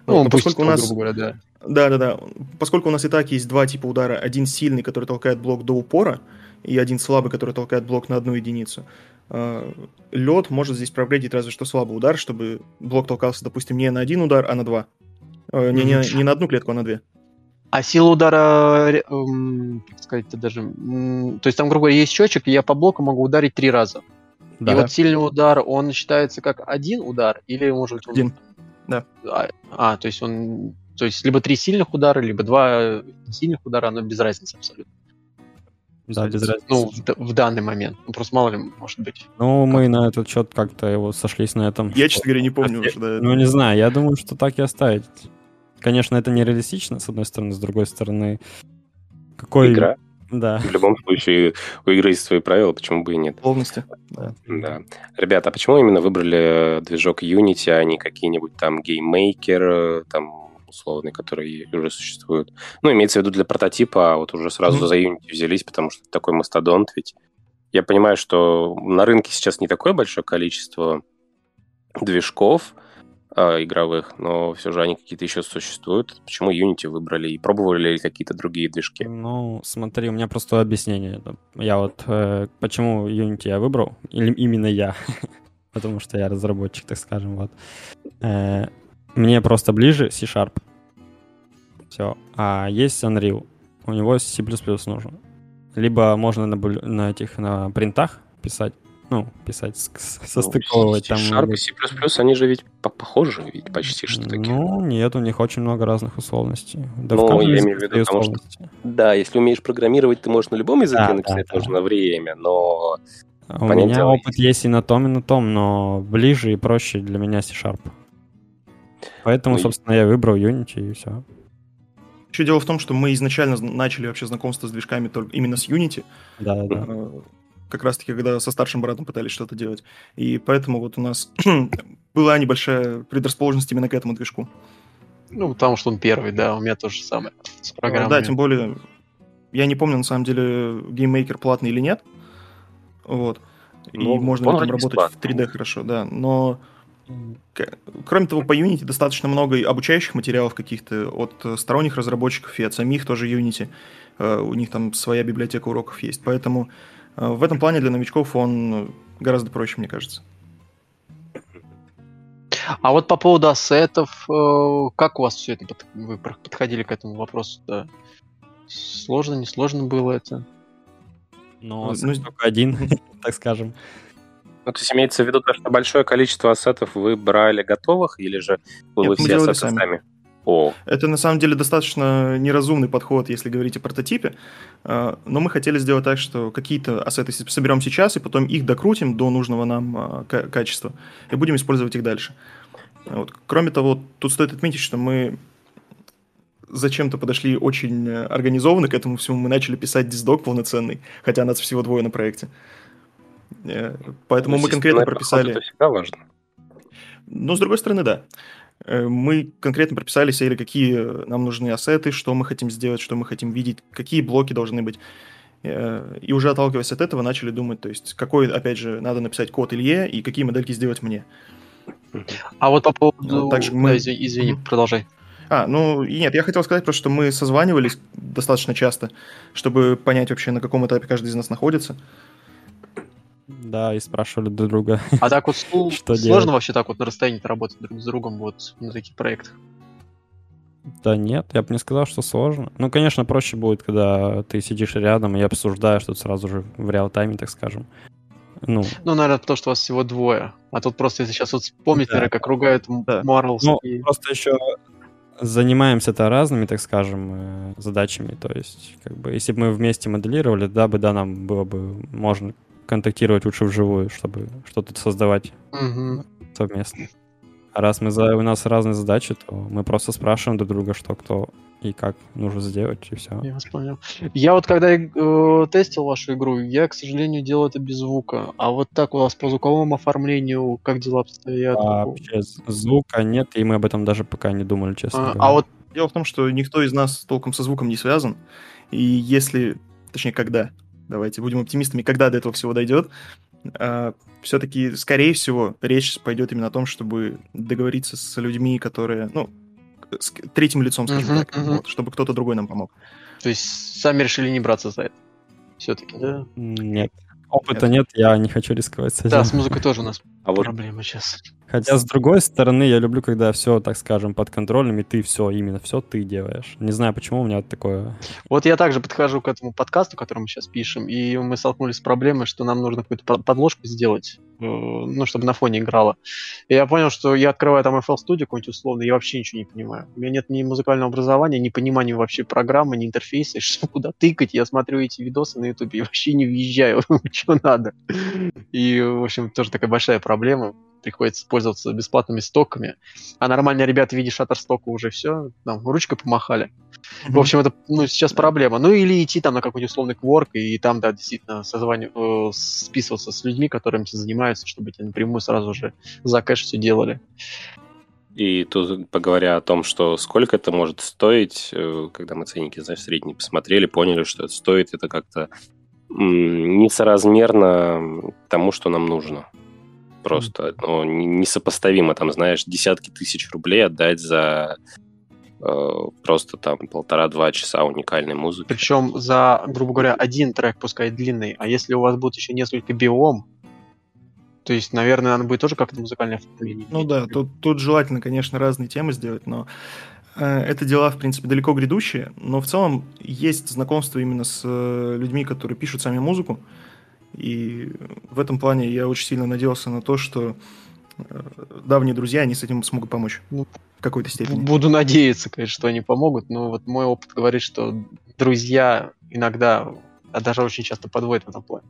Ну, Вот, он поскольку у нас, грубо говоря, да. Да, да, да, поскольку у нас и так есть два типа удара, один сильный, который толкает блок до упора, и один слабый, который толкает блок на одну единицу. Лед может здесь проглядеть разве что слабый удар, чтобы блок толкался, допустим, не на один удар, а на два. Э, Не, не, не на одну клетку, а на две. А сила удара, ре- эм, как сказать-то даже... То есть там, грубо говоря, есть счетчик, и я по блоку могу ударить три раза. Да. И вот сильный удар, он считается как один удар, или может быть он... Один. Да. А, а, то есть он... То есть либо три сильных удара, либо два сильных удара, но без разницы абсолютно. Да, без разницы. Ну, в, в данный момент. Ну, просто мало ли, может быть. Ну, мы на этот счет как-то его сошлись на этом. Я, честно говоря, не помню уже. да. Ну, не знаю, я думаю, что так и оставить. Конечно, это нереалистично, с одной стороны, с другой стороны... Какой... Игра. Да. В любом случае, у игры есть свои правила, почему бы и нет. Условности. Да. Да. Ребята, а почему именно выбрали э, движок Unity, а не какие-нибудь там GameMaker, э, там условные, которые уже существуют? Ну, имеется в виду для прототипа, а вот уже сразу Мгм. за Unity взялись, потому что такой мастодонт ведь. Я понимаю, что на рынке сейчас не такое большое количество движков э, игровых, но все же они какие-то еще существуют. Почему Unity выбрали и пробовали ли какие-то другие движки? Ну, смотри, у меня просто объяснение. Я вот... э, почему Unity я выбрал? Или именно я? Потому что я разработчик, так скажем, вот. Э, мне просто ближе C-Sharp. Все. А есть Unreal. У него C++ нужно. Либо можно на, на этих, на принтах писать, ну, писать, с- состыковывать. там Sharp и C++, они же ведь по- похожи, ведь почти что такие. Ну, нет, у них очень много разных условностей. Да Ну, я имею в виду, потому что-. Да, если умеешь программировать, ты можешь на любом языке Да, написать да, да. нужно время, но А У меня дело, опыт есть и на том, и на том, но ближе и проще для меня C-Sharp. Поэтому, Ну и- собственно, я выбрал Unity и все. Еще дело в том, что мы изначально зн- начали вообще знакомство с движками только именно с Unity, Да, да. э, как раз-таки, когда со старшим братом пытались что-то делать. И поэтому вот у нас была небольшая предрасположенность именно к этому движку. Ну, потому что он первый, да, у меня тоже самое. С программой. Да, тем более, я не помню, на самом деле, GameMaker платный или нет. Вот. И Ну, можно там работать в бесплатный. 3D хорошо, да. Но, кроме того, по Unity достаточно много и обучающих материалов каких-то от сторонних разработчиков и от самих тоже Unity. Э, У них там своя библиотека уроков есть. Поэтому э, в этом плане для новичков он гораздо проще, мне кажется. А вот по поводу ассетов, э, как у вас все это, вы подходили к этому вопросу? Да? Сложно, не сложно было это? Но Ну, только один, так скажем. Ну, то есть имеется в виду то, что большое количество ассетов вы брали готовых, или же вы, Нет, вы все ассеты сами. сами? О, Это на самом деле достаточно неразумный подход, если говорить о прототипе. Э, Но мы хотели сделать так, что какие-то ассеты соберем сейчас, и потом их докрутим до нужного нам ка- качества, и будем использовать их дальше. Вот. Кроме того, тут стоит отметить, что мы зачем-то подошли очень э, организованно к этому всему. Мы начали писать диздок полноценный, хотя нас всего двое на проекте. Э, Поэтому ну, мы конкретно прописали... Это всегда важно. Но с другой стороны, да. Э, Мы конкретно прописали себе, какие нам нужны ассеты, что мы хотим сделать, что мы хотим видеть, какие блоки должны быть. Э, И уже отталкиваясь от этого, начали думать, то есть, какой, опять же, надо написать код Илье и какие модельки сделать мне. А вот по поводу... Ну, также Да, мы- извини, извини, Мгм. продолжай. А, ну, и нет, я хотел сказать просто, что мы созванивались достаточно часто, чтобы понять вообще, на каком этапе каждый из нас находится. Да, и спрашивали друг друга. А так вот слу- Что сложно делать? вообще так вот на расстоянии работать друг с другом вот на таких проектах? Да нет, я бы не сказал, что сложно. Ну, конечно, проще будет, когда ты сидишь рядом и обсуждаешь тут сразу же в реал-тайме, так скажем. Ну, Ну, наверное, потому что вас всего двое. А тут просто, если сейчас вот вспомнить, Да. наверное, как ругают Да. Марлс Ну, и... просто еще занимаемся-то разными, так скажем, э, задачами. То есть, как бы, если бы мы вместе моделировали, да бы, да, нам было бы можно контактировать лучше вживую, чтобы что-то создавать Мгм. совместно. А раз мы за, у нас разные задачи, то мы просто спрашиваем друг друга, что кто и как нужно сделать, и все. Я вас понял. Я вот когда э, тестил вашу игру, я, к сожалению, делал это без звука. А вот так у вас по звуковому оформлению, как дела обстоят? А вообще звука нет, и мы об этом даже пока не думали, честно А, говоря. а вот Дело в том, что никто из нас толком со звуком не связан, и если, точнее, когда давайте будем оптимистами, когда до этого всего дойдет, а, все-таки, скорее всего, речь пойдет именно о том, чтобы договориться с людьми, которые, ну, с третьим лицом, скажем Мгм, так, мгм. вот, чтобы кто-то другой нам помог. То есть сами решили не браться за это. Все-таки, да? Нет. Опыта нет, я не хочу рисковать с этим. Да, с музыкой тоже у нас А вот проблемы сейчас. Хотя, с другой стороны, я люблю, когда все, так скажем, под контролем, и ты все, именно все ты делаешь. Не знаю, почему у меня такое... Вот я также подхожу к этому подкасту, который мы сейчас пишем, и мы столкнулись с проблемой, что нам нужно какую-то под- подложку сделать, э, ну, чтобы на фоне играла. И я понял, что я открываю там FL Studio какой-нибудь условно, я вообще ничего не понимаю. У меня нет ни музыкального образования, ни понимания вообще программы, ни интерфейса, что куда тыкать. Я смотрю эти видосы на YouTube и вообще не въезжаю, что надо. И, в общем, тоже такая большая проблема. Приходится пользоваться бесплатными стоками. А нормальные ребята, видишь, Shutterstock уже все, там, ручкой помахали. В общем, это ну, сейчас проблема. Ну или идти там на какой-нибудь условный кворк и там, да, действительно созвани... э, списываться с людьми, которые этим занимаются, чтобы тебе напрямую сразу же за кэш все делали. И тут, поговоря о том, что сколько это может стоить, э, когда мы ценники, знаешь, средние посмотрели, поняли, что это стоит, это как-то несоразмерно тому, что нам нужно. Просто ну, не- несопоставимо, там, знаешь, десятки тысяч рублей отдать за э, просто там полтора-два часа уникальной музыки. Причем за, грубо говоря, один трек, пускай длинный, а если у вас будет еще несколько биом, то есть, наверное, надо будет тоже как-то музыкальное оформление. Ну да, тут, тут желательно, конечно, разные темы сделать, но э, это дела, в принципе, далеко грядущие, но в целом есть знакомство именно с э, людьми, которые пишут сами музыку, и в этом плане я очень сильно надеялся на то, что э, давние друзья, они с этим смогут помочь Ну, в какой-то степени. Буду надеяться, конечно, что они помогут, но вот мой опыт говорит, что друзья иногда, а даже очень часто подводят в этом плане.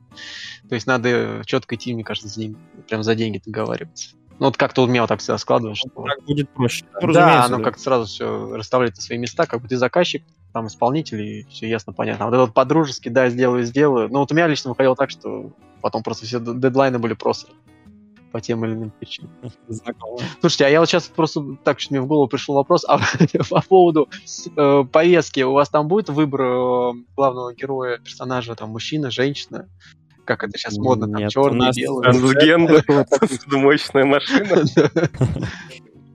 То есть надо четко идти, мне кажется, за ним, прям за деньги договариваться. Ну вот как-то у меня вот так всегда складываешь, что... Так будет проще. Ну, да, разумеется, оно да. как-то сразу все расставляет на свои места, как бы ты заказчик, там исполнитель, и все ясно, понятно. А вот это вот по-дружески, да, сделаю, сделаю. Ну вот у меня лично выходило так, что потом просто все дедлайны были просто по тем или иным причинам. Слушайте, а я вот сейчас просто так что мне в голову пришел вопрос а, по поводу э, повестки. У вас там будет выбор э, главного героя, персонажа, там мужчина, женщина? Как это сейчас модно, там Нет, у черный, нас белый. Трансгендер, судомоечная машина.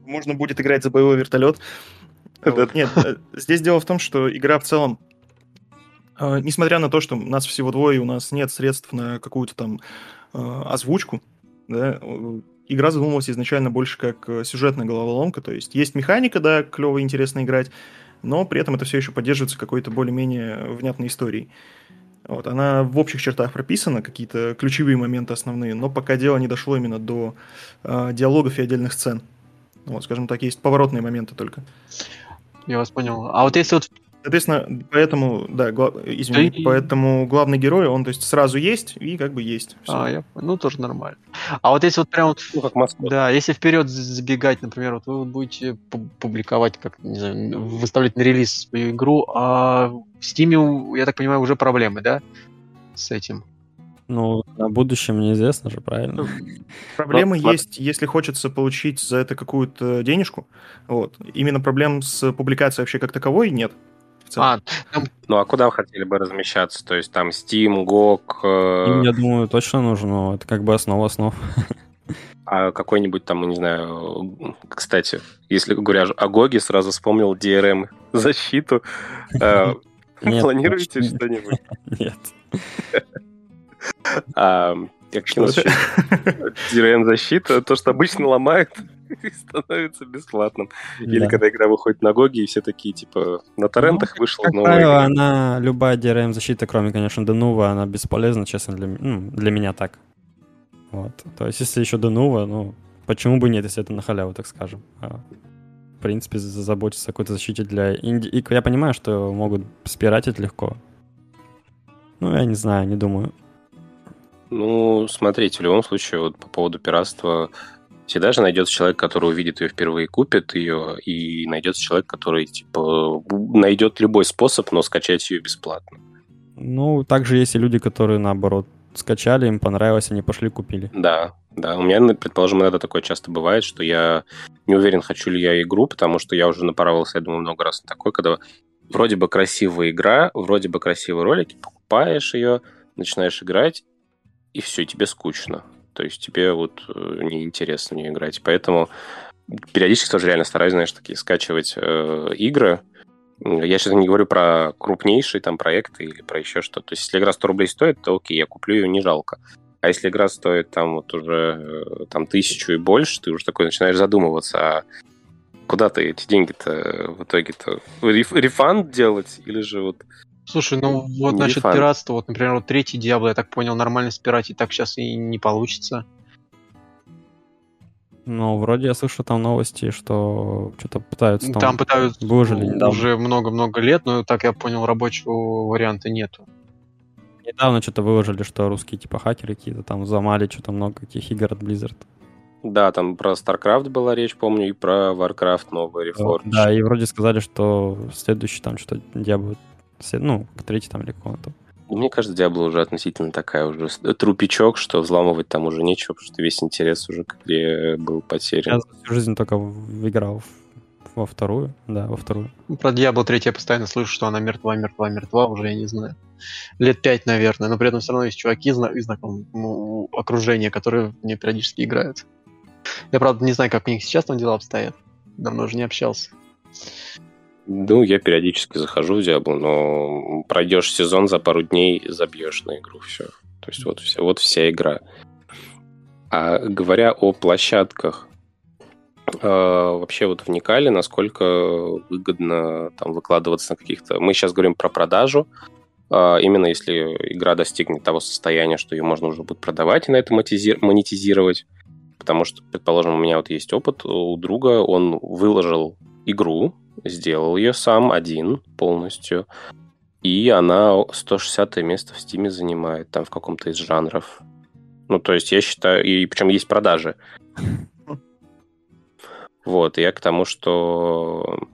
Можно будет играть за боевой вертолет. Вот. Нет, э, здесь дело в том, что игра в целом, э, несмотря на то, что нас всего двое, и у нас нет средств на какую-то там э, озвучку, да, игра задумывалась изначально больше как сюжетная головоломка, то есть есть механика, да, клево и интересно играть, но при этом это все еще поддерживается какой-то более-менее внятной историей. Вот, она в общих чертах прописана, какие-то ключевые моменты основные, но пока дело не дошло именно до э, диалогов и отдельных сцен. Вот, скажем так, есть поворотные моменты только. Я вас понял. А вот если вот Соответственно, поэтому, да, гла- извини, И- поэтому главный герой, он, то есть, сразу есть и как бы есть. Всё. А, я понял. Ну, тоже нормально. А вот если вот прям... вот- Ну, как Москва. Да, если вперед забегать, например, вот вы вот будете пу- публиковать, как, не знаю, выставлять на релиз свою игру, а в Steam, у- я так понимаю, уже проблемы, да, с этим? Ну, на будущем неизвестно же, правильно? Проблемы Ну, есть, если хочется получить за это какую-то денежку. Вот. Именно проблем с публикацией вообще как таковой нет. А, Ну, а куда вы хотели бы размещаться? То есть там Steam, GOG, э, Им, я думаю, точно нужно. Это как бы основа основ. а какой-нибудь там, не знаю, э, кстати, если говоря о GOG, сразу вспомнил DRM-защиту. Э, Нет, Планируете что-нибудь? Нет. А, это? DRM-защита, то, что обычно ломает, и становится бесплатным. Или Да. когда игра выходит на Гоги, и все такие, типа, на торрентах вышла Как новая правило, игра. она, любая DRM-защита, кроме, конечно, Denuvo, она бесполезна, честно, для, ну, для меня так. Вот. То есть, если еще Denuvo, ну, почему бы нет, если это на халяву, так скажем. А, в принципе, за- заботиться о какой-то защите для инди... И я понимаю, что могут спиратить легко. Ну, я не знаю, не думаю. Ну, смотрите, в любом случае, вот по поводу пиратства, всегда же найдется человек, который увидит ее впервые, купит ее, и найдется человек, который, типа, найдет любой способ, но скачать ее бесплатно. Ну, также есть и люди, которые, наоборот, скачали, им понравилось, они пошли, купили. Да, да. У меня, предположим, иногда такое часто бывает, что я не уверен, хочу ли я игру, потому что я уже напоровался, я думаю, много раз на такое, когда вроде бы красивая игра, вроде бы красивые ролики, покупаешь ее, начинаешь играть, и все, тебе скучно. То есть тебе вот э, неинтересно не играть. Поэтому периодически тоже реально стараюсь, знаешь, такие скачивать э, игры. Я сейчас не говорю про крупнейшие там проекты или про еще что-то. То есть если игра 100 рублей стоит, то окей, я куплю ее, не жалко. А если игра стоит там вот уже э, там тысячу и больше, ты уже такой начинаешь задумываться, а куда ты эти деньги-то в итоге-то? Реф, рефанд делать или же вот Слушай, ну вот Не насчет пиратства, вот, например, вот третий Диабло, я так понял, нормально спиратить так сейчас и не получится. Ну, вроде я слышу там новости, что что-то пытаются там... Там пытаются недавно. уже много-много лет, но, так я понял, рабочего варианта нету. Недавно что-то выложили, что русские типа хакеры какие-то там взломали что-то много каких игр от Blizzard. Да, там про StarCraft была речь, помню, и про Warcraft новый Reforged. Да, и вроде сказали, что следующий там что-то Diablo, ну, третий там или какого то Мне кажется, Diablo уже относительно такая уже с- трупичок, что взламывать там уже нечего, потому что весь интерес уже к игре был Я потерян. за всю жизнь только играл во вторую, да, во вторую. Ну, Про Диабло 3 я постоянно слышу, что она мертва, мертва, мертва, уже я не знаю. Лет пять, наверное, но при этом все равно есть чуваки из знакомого ну, окружения, которые в нее периодически играют. Я, правда, не знаю, как у них сейчас там дела обстоят. Давно уже не общался. Ну, я периодически захожу в Diablo, но пройдешь сезон за пару дней, забьешь на игру, все. То есть вот, вся, вот вся игра. А говоря о площадках, э, вообще вот вникали, насколько выгодно там выкладываться на каких-то... Мы сейчас говорим про продажу, а, именно если игра достигнет того состояния, что ее можно уже будет продавать и на это монетизи- монетизировать. Потому что, предположим, у меня вот есть опыт у друга, он выложил игру, сделал ее сам один полностью, и она 160 место в Стиме занимает, там в каком-то из жанров. Ну, то есть я считаю, и причем есть продажи. Вот, я к тому, что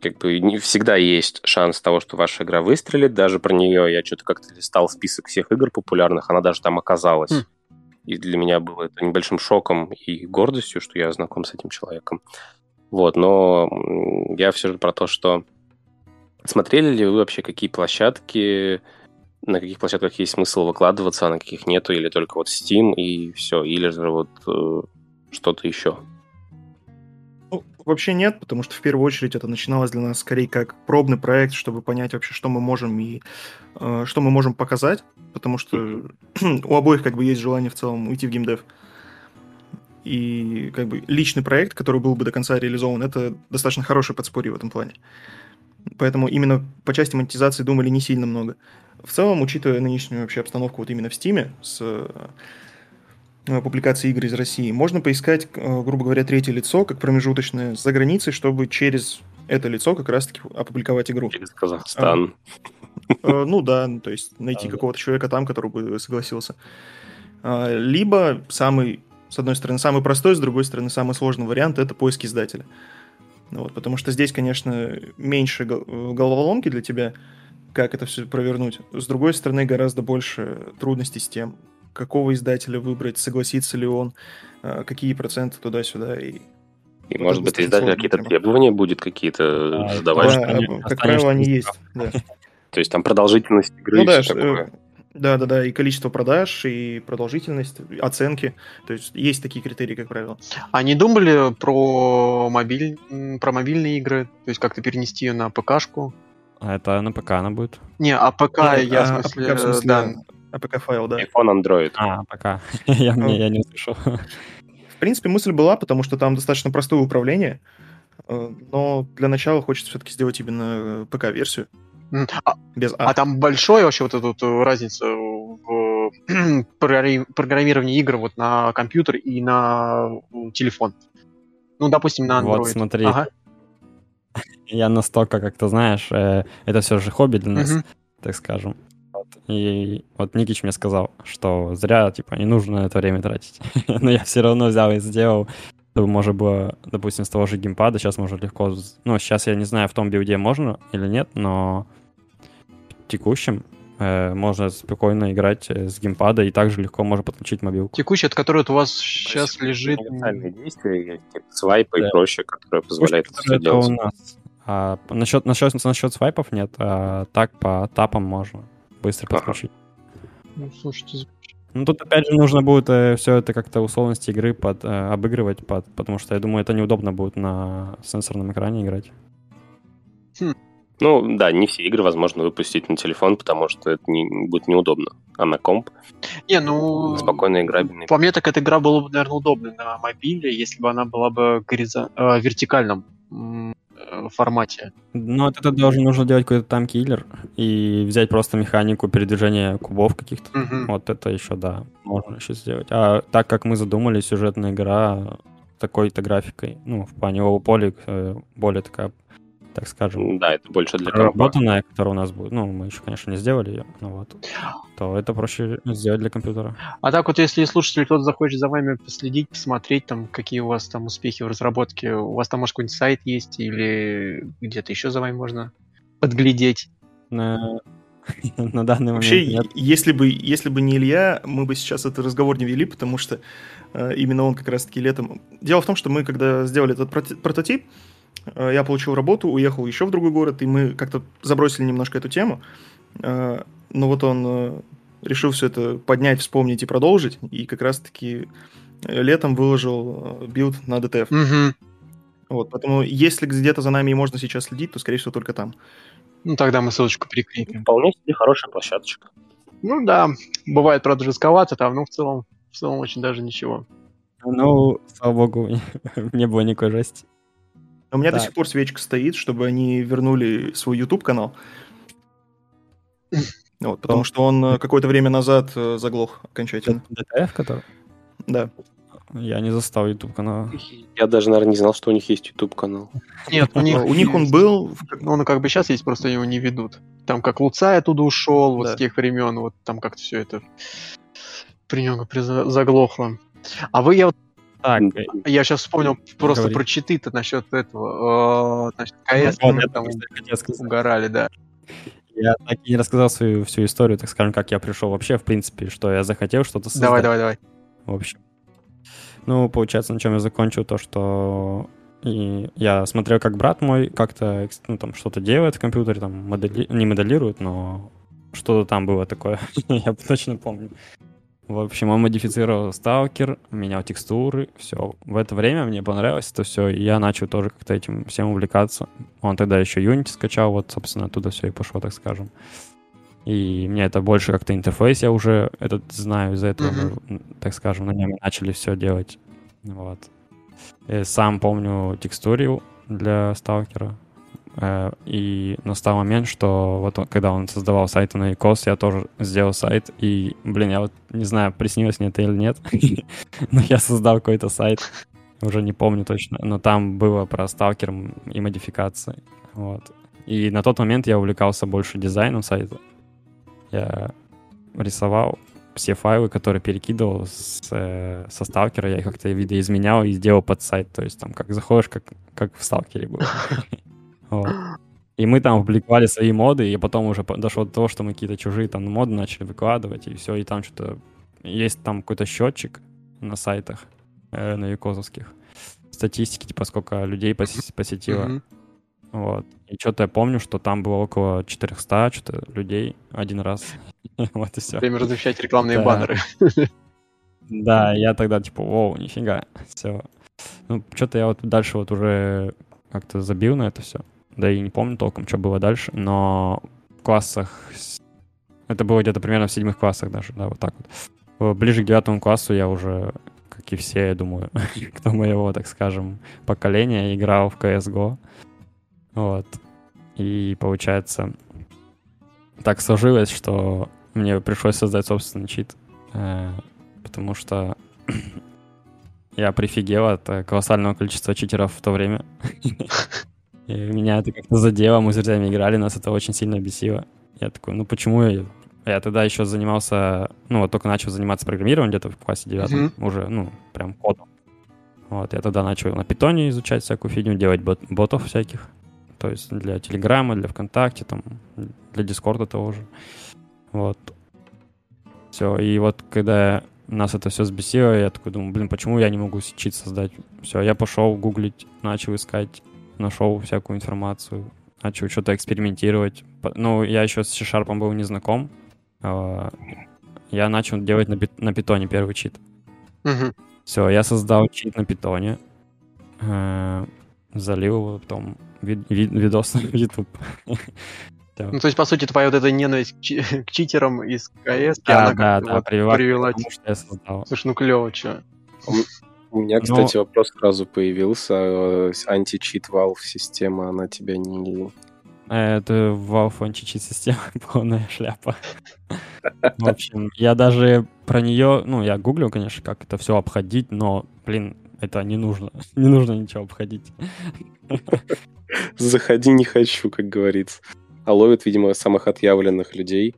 как бы не всегда есть шанс того, что ваша игра выстрелит. Даже про нее я что-то как-то листал список всех игр популярных, она даже там оказалась. Хм. И для меня было это небольшим шоком и гордостью, что я знаком с этим человеком. Вот, но я все же про то, что смотрели ли вы вообще, какие площадки, на каких площадках есть смысл выкладываться, а на каких нету, или только вот Steam и все, или же вот э, что-то еще. Ну, вообще нет, потому что в первую очередь это начиналось для нас скорее как пробный проект, чтобы понять вообще, что мы можем и э, что мы можем показать, потому что у обоих как бы есть желание в целом уйти в геймдев. И как бы личный проект, который был бы до конца реализован, это достаточно хорошее подспорье в этом плане. Поэтому именно по части монетизации думали не сильно много. В целом, учитывая нынешнюю вообще обстановку вот именно в Стиме с э, публикацией игр из России, можно поискать, э, грубо говоря, третье лицо, как промежуточное, за границей, чтобы через это лицо как раз-таки опубликовать игру. Через Казахстан. Э, Ну да, то есть найти да. какого-то человека там, который бы согласился. А, Либо самый, с одной стороны, самый простой, с другой стороны, самый сложный вариант – это поиск издателя. Вот, потому что здесь, конечно, меньше э, головоломки для тебя, как это все провернуть. С другой стороны, гораздо больше трудностей с тем, какого издателя выбрать, согласится ли он, э, какие проценты туда-сюда. И... И, Вот может быть, издатель какие-то требования будет какие-то А, задавать. Да, они- как правило, они есть. Да. То есть там продолжительность игры Ну и да, такое. Э, да, да, да, и количество продаж, и продолжительность, оценки. То есть есть такие критерии, как правило. А не думали про, мобиль... про мобильные игры? То есть как-то перенести ее на ПКшку? А это на ПК она будет? Не, а ПК, Нет, я а, в смысле, APK в смысле, да. APK-файл, да. iPhone, Android. А, ПК. я, Ну. не, я не услышал. В принципе, мысль была, потому что там достаточно простое управление, э, но для начала хочется все-таки сделать именно ПК-версию, М, А, без а А. там большая вообще вот эта вот э, разница в программи- программировании игр вот на компьютер и на э, телефон? Ну, допустим, на Android. Вот смотри, Ага. я настолько, как ты знаешь, э, это все же хобби для нас, Мгм. так скажем. Вот. И вот Никич мне сказал, что зря, типа, не нужно на это время тратить. Но я все равно взял и сделал, чтобы можно было, допустим, с того же геймпада, сейчас можно легко... Ну, сейчас я не знаю, в том билде можно или нет, но в текущем э, можно спокойно играть э, с геймпада и также легко можно подключить мобилку. Текущий, от которой вот у вас сейчас есть лежит... действия, типа свайпы и Да. прочее, которые позволяют это это у делать. нас. А насчет, насчет, насчет свайпов нет, а так по тапам можно быстро Ага. подключить. Ну, слушайте, Ну, тут опять же нужно будет э, все это как-то условности игры под, э, обыгрывать, под, потому что я думаю, это неудобно будет на сенсорном экране играть. Ну, да, не все игры возможно выпустить на телефон, потому что это не, будет неудобно. А на комп Не, ну... спокойно играбельный. По мне, так эта игра была бы, наверное, удобной на мобиле, если бы она была бы горизон... э, вертикальном э, формате. Но от этого должен нужно делать какой-то там киллер и взять просто механику передвижения кубов каких-то. Мгм. Вот это еще, да, можно еще сделать. А так как мы задумали, сюжетная игра такой-то графикой, ну, в плане полик более такая, так скажем, Да, это больше для компа. проработанная, которая у нас будет, ну, мы еще, конечно, не сделали ее, но вот, то это проще сделать для компьютера. А так вот, если слушатель кто-то захочет за вами последить, посмотреть, там, какие у вас там успехи в разработке, у вас там, может, какой-нибудь сайт есть или где-то еще за вами можно подглядеть? На, на данный момент Вообще, нет. если бы, если бы не Илья, мы бы сейчас этот разговор не вели, потому что э, именно он как раз-таки летом... Дело в том, что мы, когда сделали этот прототип, я получил работу, уехал еще в другой город, и мы как-то забросили немножко эту тему. Э, но вот он э, решил все это поднять, вспомнить и продолжить, и как раз-таки э, летом выложил э, билд на DTF. Угу. Вот, поэтому если где-то за нами и можно сейчас следить, то, скорее всего, только там. Ну, тогда мы ссылочку прикрепим. Вполне себе хорошая площадочка. Ну да, бывает, правда, жестковато там, но в целом, в целом очень даже ничего. Ну, слава богу, не было никакой жести. У меня до Так. сих пор свечка стоит, чтобы они вернули свой YouTube канал. Вот, потому что он э, какое-то время назад э, заглох окончательно. DTF, который? Да. Я не застал YouTube канала. Я даже, наверное, не знал, что у них есть YouTube-канал. Нет, у них, У них он был, Ну, он как бы сейчас есть, просто его не ведут. Там как Луцай оттуда ушел, вот Да. с тех времен, вот там как-то все это при нем заглохло. А вы, я, вот- Так, М, я сейчас вспомнил просто Говори. про читы-то насчет этого. э, Значит, КС вот мы там угорали, да. Я так и не рассказал свою всю историю, так скажем, как я пришел вообще, в принципе, что я захотел что-то создать. Давай, давай, давай. В общем. Ну, получается, на чем я закончил то, что и я смотрел, как брат мой как-то ну, там что-то делает в компьютере, там модели... не моделирует, но что-то там было такое, я точно помню. В общем, он модифицировал сталкер, менял текстуры, все. В это время мне понравилось это все, и я начал тоже как-то этим всем увлекаться. Он тогда еще Unity скачал, вот, собственно, оттуда все и пошло, так скажем. И мне это больше как-то интерфейс, я уже этот знаю, из-за этого мы, м, так скажем, на нем начали все делать. Вот. Э, Сам помню текстурил для сталкера. Э, И настал момент, что вот когда он создавал сайты на ИКОС, я тоже сделал сайт. И, блин, я вот не знаю, приснилось мне это или нет, но я создал какой-то сайт, уже не помню точно, но там было про сталкер и модификации. Вот. И на тот момент я увлекался больше дизайном сайта. Я рисовал все файлы, которые перекидывал с, э, со сталкера, я их как-то видоизменял и сделал под сайт. То есть там как заходишь, как, как в сталкере было. Вот. И мы там публиковали свои моды, и потом уже дошло до того, что мы какие-то чужие там моды начали выкладывать, и все, и там что-то... Есть там какой-то счетчик на сайтах, э, на якозовских, статистики, типа сколько людей пос- посетило. Мгм. Вот. И что-то я помню, что там было около 400 что-то людей один раз. Вот и все. Время размещать рекламные Да. баннеры. Да, я тогда типа, воу, нифига, все. Ну, что-то я вот дальше вот уже как-то забил на это все. Да и не помню толком, что было дальше, но в классах... Это было где-то примерно в седьмых классах даже, да, вот так вот. Э, Ближе к девятому классу я уже, как и все, я думаю, кто моего, так скажем, поколения, играл в CSGO. Вот. И получается, так сложилось, что мне пришлось создать собственный чит. э, Потому что я прифигел от колоссального количества читеров в то время. И меня это как-то задело, мы с друзьями играли, нас это очень сильно бесило. Я такой, ну почему я... Я тогда еще занимался, ну вот только начал заниматься программированием где-то в классе девятом, уже, ну, прям кодом. Вот, я тогда начал на питоне изучать всякую фигню, делать бот- ботов всяких. То есть для Телеграма, для ВКонтакте, там, для Дискорда того же. Вот. Все, и вот когда нас это все сбесило, я такой думаю, блин, почему я не могу чит создать? Все, я пошел гуглить, начал искать, нашел всякую информацию, начал что-то экспериментировать. Ну, я еще с C-Sharp был не знаком. А, я начал делать на, пи- на питоне первый чит. Мгм. Все, я создал чит на питоне, э, залил его, потом ви- ви- видос на YouTube. Ну, то есть, по сути, твоя вот эта ненависть к, чи- к читерам из КС, Да, она да, да, вот привела к привела... тому, что я создал. Слушай, ну клево, чё. У меня, кстати, вопрос сразу появился. Анти-чит Valve система, она тебя не... Э, Это Valve античит система полная шляпа. В общем, я даже про нее, ну, я гуглил, конечно, как это все обходить, но, блин, это не нужно. Не нужно ничего обходить. Заходи не хочу, как говорится. А ловят, видимо, самых отъявленных людей,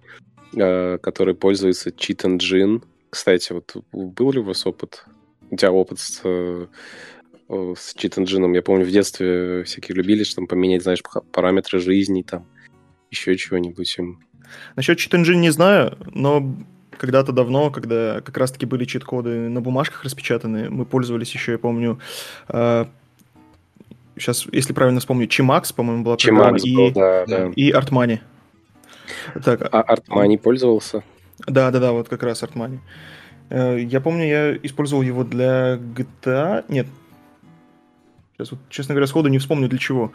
э, которые пользуются Engine. Кстати, вот был ли у вас опыт? У тебя опыт с, э, э, с Engine? Я помню, в детстве всякие любили, что там поменять, знаешь, параметры жизни, там, еще чего-нибудь им. Насчет Engine не знаю, но когда-то давно, когда как раз-таки были чит-коды на бумажках распечатаны, мы пользовались еще, я помню, сейчас, если правильно вспомню, Chimax, по-моему, была программа, Чимакс был, и, да, да. и Artmani. Так, А Артмани пользовался? да, да, да, вот как раз Artmani. Э, Я помню, я использовал его для GTA. Нет. Сейчас вот, честно говоря, сходу не вспомню для чего.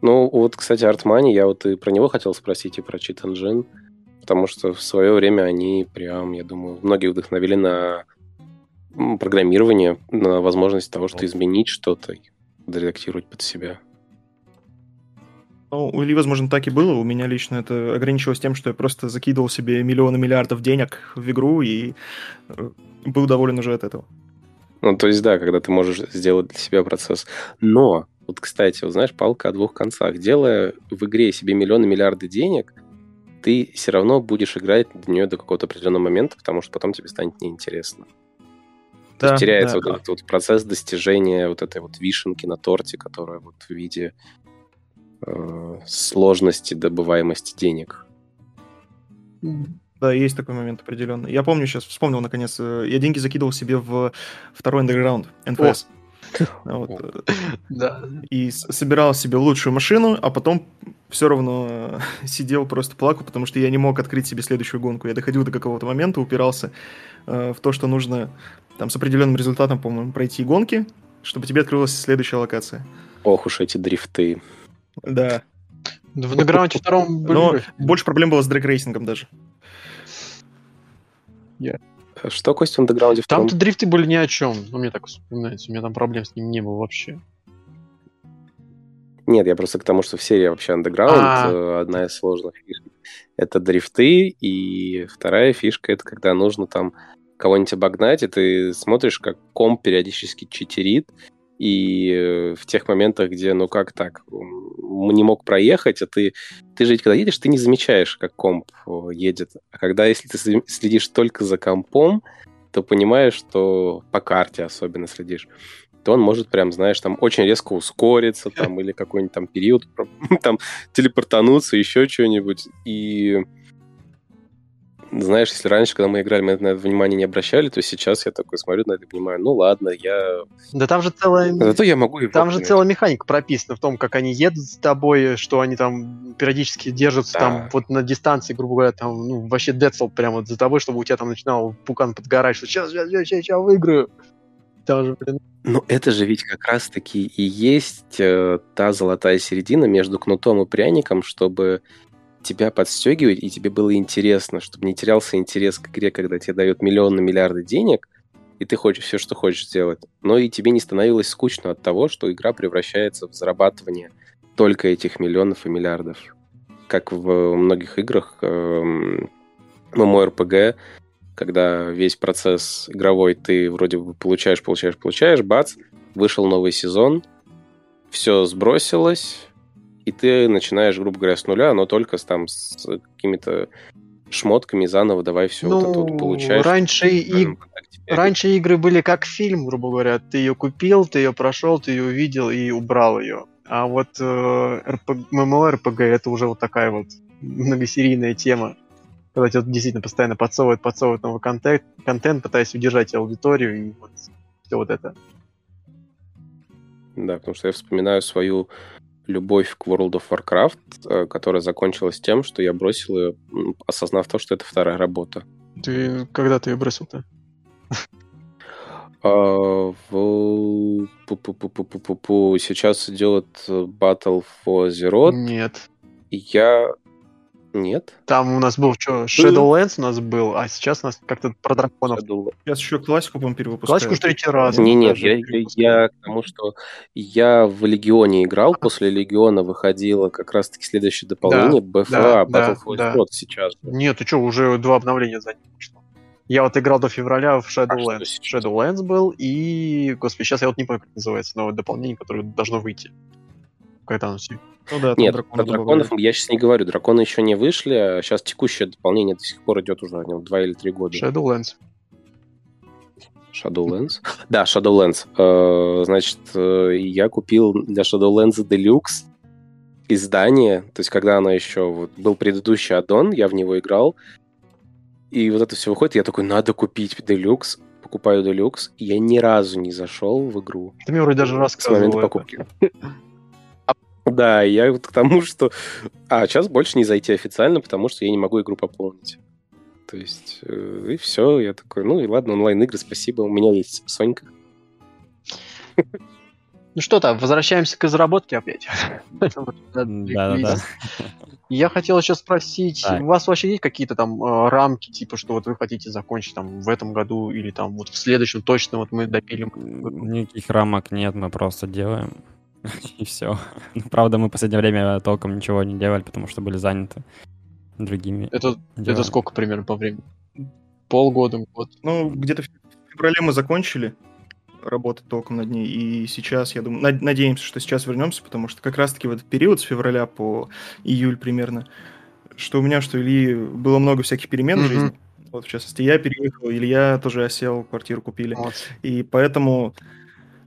Ну, вот, кстати, Артмани, я вот и про него хотел спросить, и про Cheat Engine, потому что в свое время они прям, я думаю, многие вдохновили на программирование, на возможность того, что изменить что-то, редактировать под себя. Ну, или, возможно, так и было. У меня лично это ограничивалось тем, что я просто закидывал себе миллионы миллиардов денег в игру и э, был доволен уже от этого. Ну, то есть, да, когда ты можешь сделать для себя процесс. Но, вот, кстати, вот знаешь, палка о двух концах. Делая в игре себе миллионы, миллиарды денег, ты все равно будешь играть в нее до какого-то определенного момента, потому что потом тебе станет неинтересно. То Да, есть теряется да. вот этот вот процесс достижения вот этой вот вишенки на торте, которая вот в виде сложности добываемости денег. Да, есть такой момент определенно. Я помню, сейчас вспомнил наконец, э, я деньги закидывал себе в второй underground, NFS. Вот, э, Да. и собирал себе лучшую машину, а потом все равно э, сидел, просто плакал, потому что я не мог открыть себе следующую гонку. Я доходил до какого-то момента, упирался э, в то, что нужно там с определенным результатом, по-моему, пройти гонки, чтобы тебе открылась следующая локация. Ох уж эти дрифты. Да. В Underground втором были... Но больше проблем было с дрэг-рейсингом даже. Что, Костя, в андеграунде втором? Там-то дрифты были ни о чем. Ну, мне так вспоминается. У меня там проблем с ним не было вообще. Нет, я просто к тому, что в серии вообще Underground А. э, одна из сложных фишек это дрифты, и вторая фишка это когда нужно там кого-нибудь обогнать, и ты смотришь, как комп периодически читерит, и в тех моментах, где, ну как так, не мог проехать, а ты, ты же ведь когда едешь, ты не замечаешь, как комп э, едет. А когда, если ты следишь только за компом, то понимаешь, что по карте особенно следишь, то он может прям, знаешь, там очень резко ускориться, там, или какой-нибудь там период, там, телепортануться, еще что-нибудь. И знаешь, если раньше, когда мы играли, мы на это внимание не обращали, то сейчас я такой смотрю на это и понимаю, ну ладно, я... Да там же целая... Зато я могу Там же целая механика прописана в том, как они едут с тобой, что они там периодически держатся Да. там вот на дистанции, грубо говоря, там, ну, вообще децл прямо за тобой, чтобы у тебя там начинал пукан подгорать, что сейчас, сейчас, сейчас, сейчас выиграю. Там же, блин, Ну, это же ведь как раз-таки и есть э, та золотая середина между кнутом и пряником, чтобы тебя подстегивать, и тебе было интересно, чтобы не терялся интерес к игре, когда тебе дают миллионы, миллиарды денег, и ты хочешь все, что хочешь сделать. Но и тебе не становилось скучно от того, что игра превращается в зарабатывание только этих миллионов и миллиардов. Как в многих играх эм, MMORPG, когда весь процесс игровой ты вроде бы получаешь, получаешь, получаешь, бац, вышел новый сезон, все сбросилось, и ты начинаешь, грубо говоря, с нуля, но только с, там с какими-то шмотками заново давай все вот это вот ну, получаешь. раньше, и, раньше игры были как фильм, грубо говоря. Ты ее купил, ты ее прошел, ты ее увидел и убрал ее. А вот э, RPG, MMORPG это уже вот такая вот многосерийная тема. Когда тебе действительно постоянно подсовывают, подсовывают новый контент, контент, пытаясь удержать аудиторию и вот все вот это. Да, потому что я вспоминаю свою любовь к World of Warcraft, э, которая закончилась тем, что я бросил ее, осознав то, что это вторая работа. Ты когда ты ее бросил-то? А. Сейчас идет Battle for Zero. Нет. Я... Нет? Там у нас был что, Shadowlands у нас был, а сейчас у нас как-то про драконов. Shadow- Сейчас еще классику, по-моему, перевыпускают. Классику уж третий раз. Не, нет, я, я, к тому, что я в Легионе играл, после Легиона выходило как раз-таки следующее дополнение, BFA, да, Battle да, for да. Zero сейчас. Нет, ты что, уже два обновления за ним вышло. Я вот играл до февраля в Shadowlands. А? Shadowlands был, и, господи, сейчас я вот не помню, как называется, но дополнение, которое должно выйти. Когда оно все. Ну да, там Нет, драконы про добавляют. драконов я сейчас не говорю. Драконы еще не вышли, а сейчас текущее дополнение до сих пор идет уже ну, два или три года. Shadowlands. Shadowlands? Да, Shadowlands. Э, Значит, э, я купил для Shadowlands Deluxe издание, то есть когда оно еще вот, был предыдущий аддон, я в него играл, и вот это все выходит, я такой, надо купить Deluxe, покупаю Deluxe, и я ни разу не зашел в игру Ты мне вроде даже с рассказывал момента это. Да, я вот к тому, что... А, сейчас больше не зайти официально, потому что я не могу игру пополнить. То есть, э, и все, я такой, ну и ладно, онлайн-игры, спасибо, у меня есть Сонька. Ну что там, возвращаемся к разработке опять. Да-да-да. Я хотел еще спросить, у вас вообще есть какие-то там э, рамки, типа, что вот вы хотите закончить там в этом году или там вот в следующем точно вот мы допилим? Никаких рамок нет, мы просто делаем. И все. Правда, мы в последнее время толком ничего не делали, потому что были заняты другими Это, это сколько примерно по времени? Полгода, год. Ну, где-то в феврале мы закончили работать толком над ней, и сейчас, я думаю, над- надеемся, что сейчас вернемся, потому что как раз-таки в этот период с февраля по июль примерно, что у меня, что у Ильи было много всяких перемен в Мгм. жизни. Вот, в частности, я переехал, Илья тоже осел, квартиру купили. Молодцы. И поэтому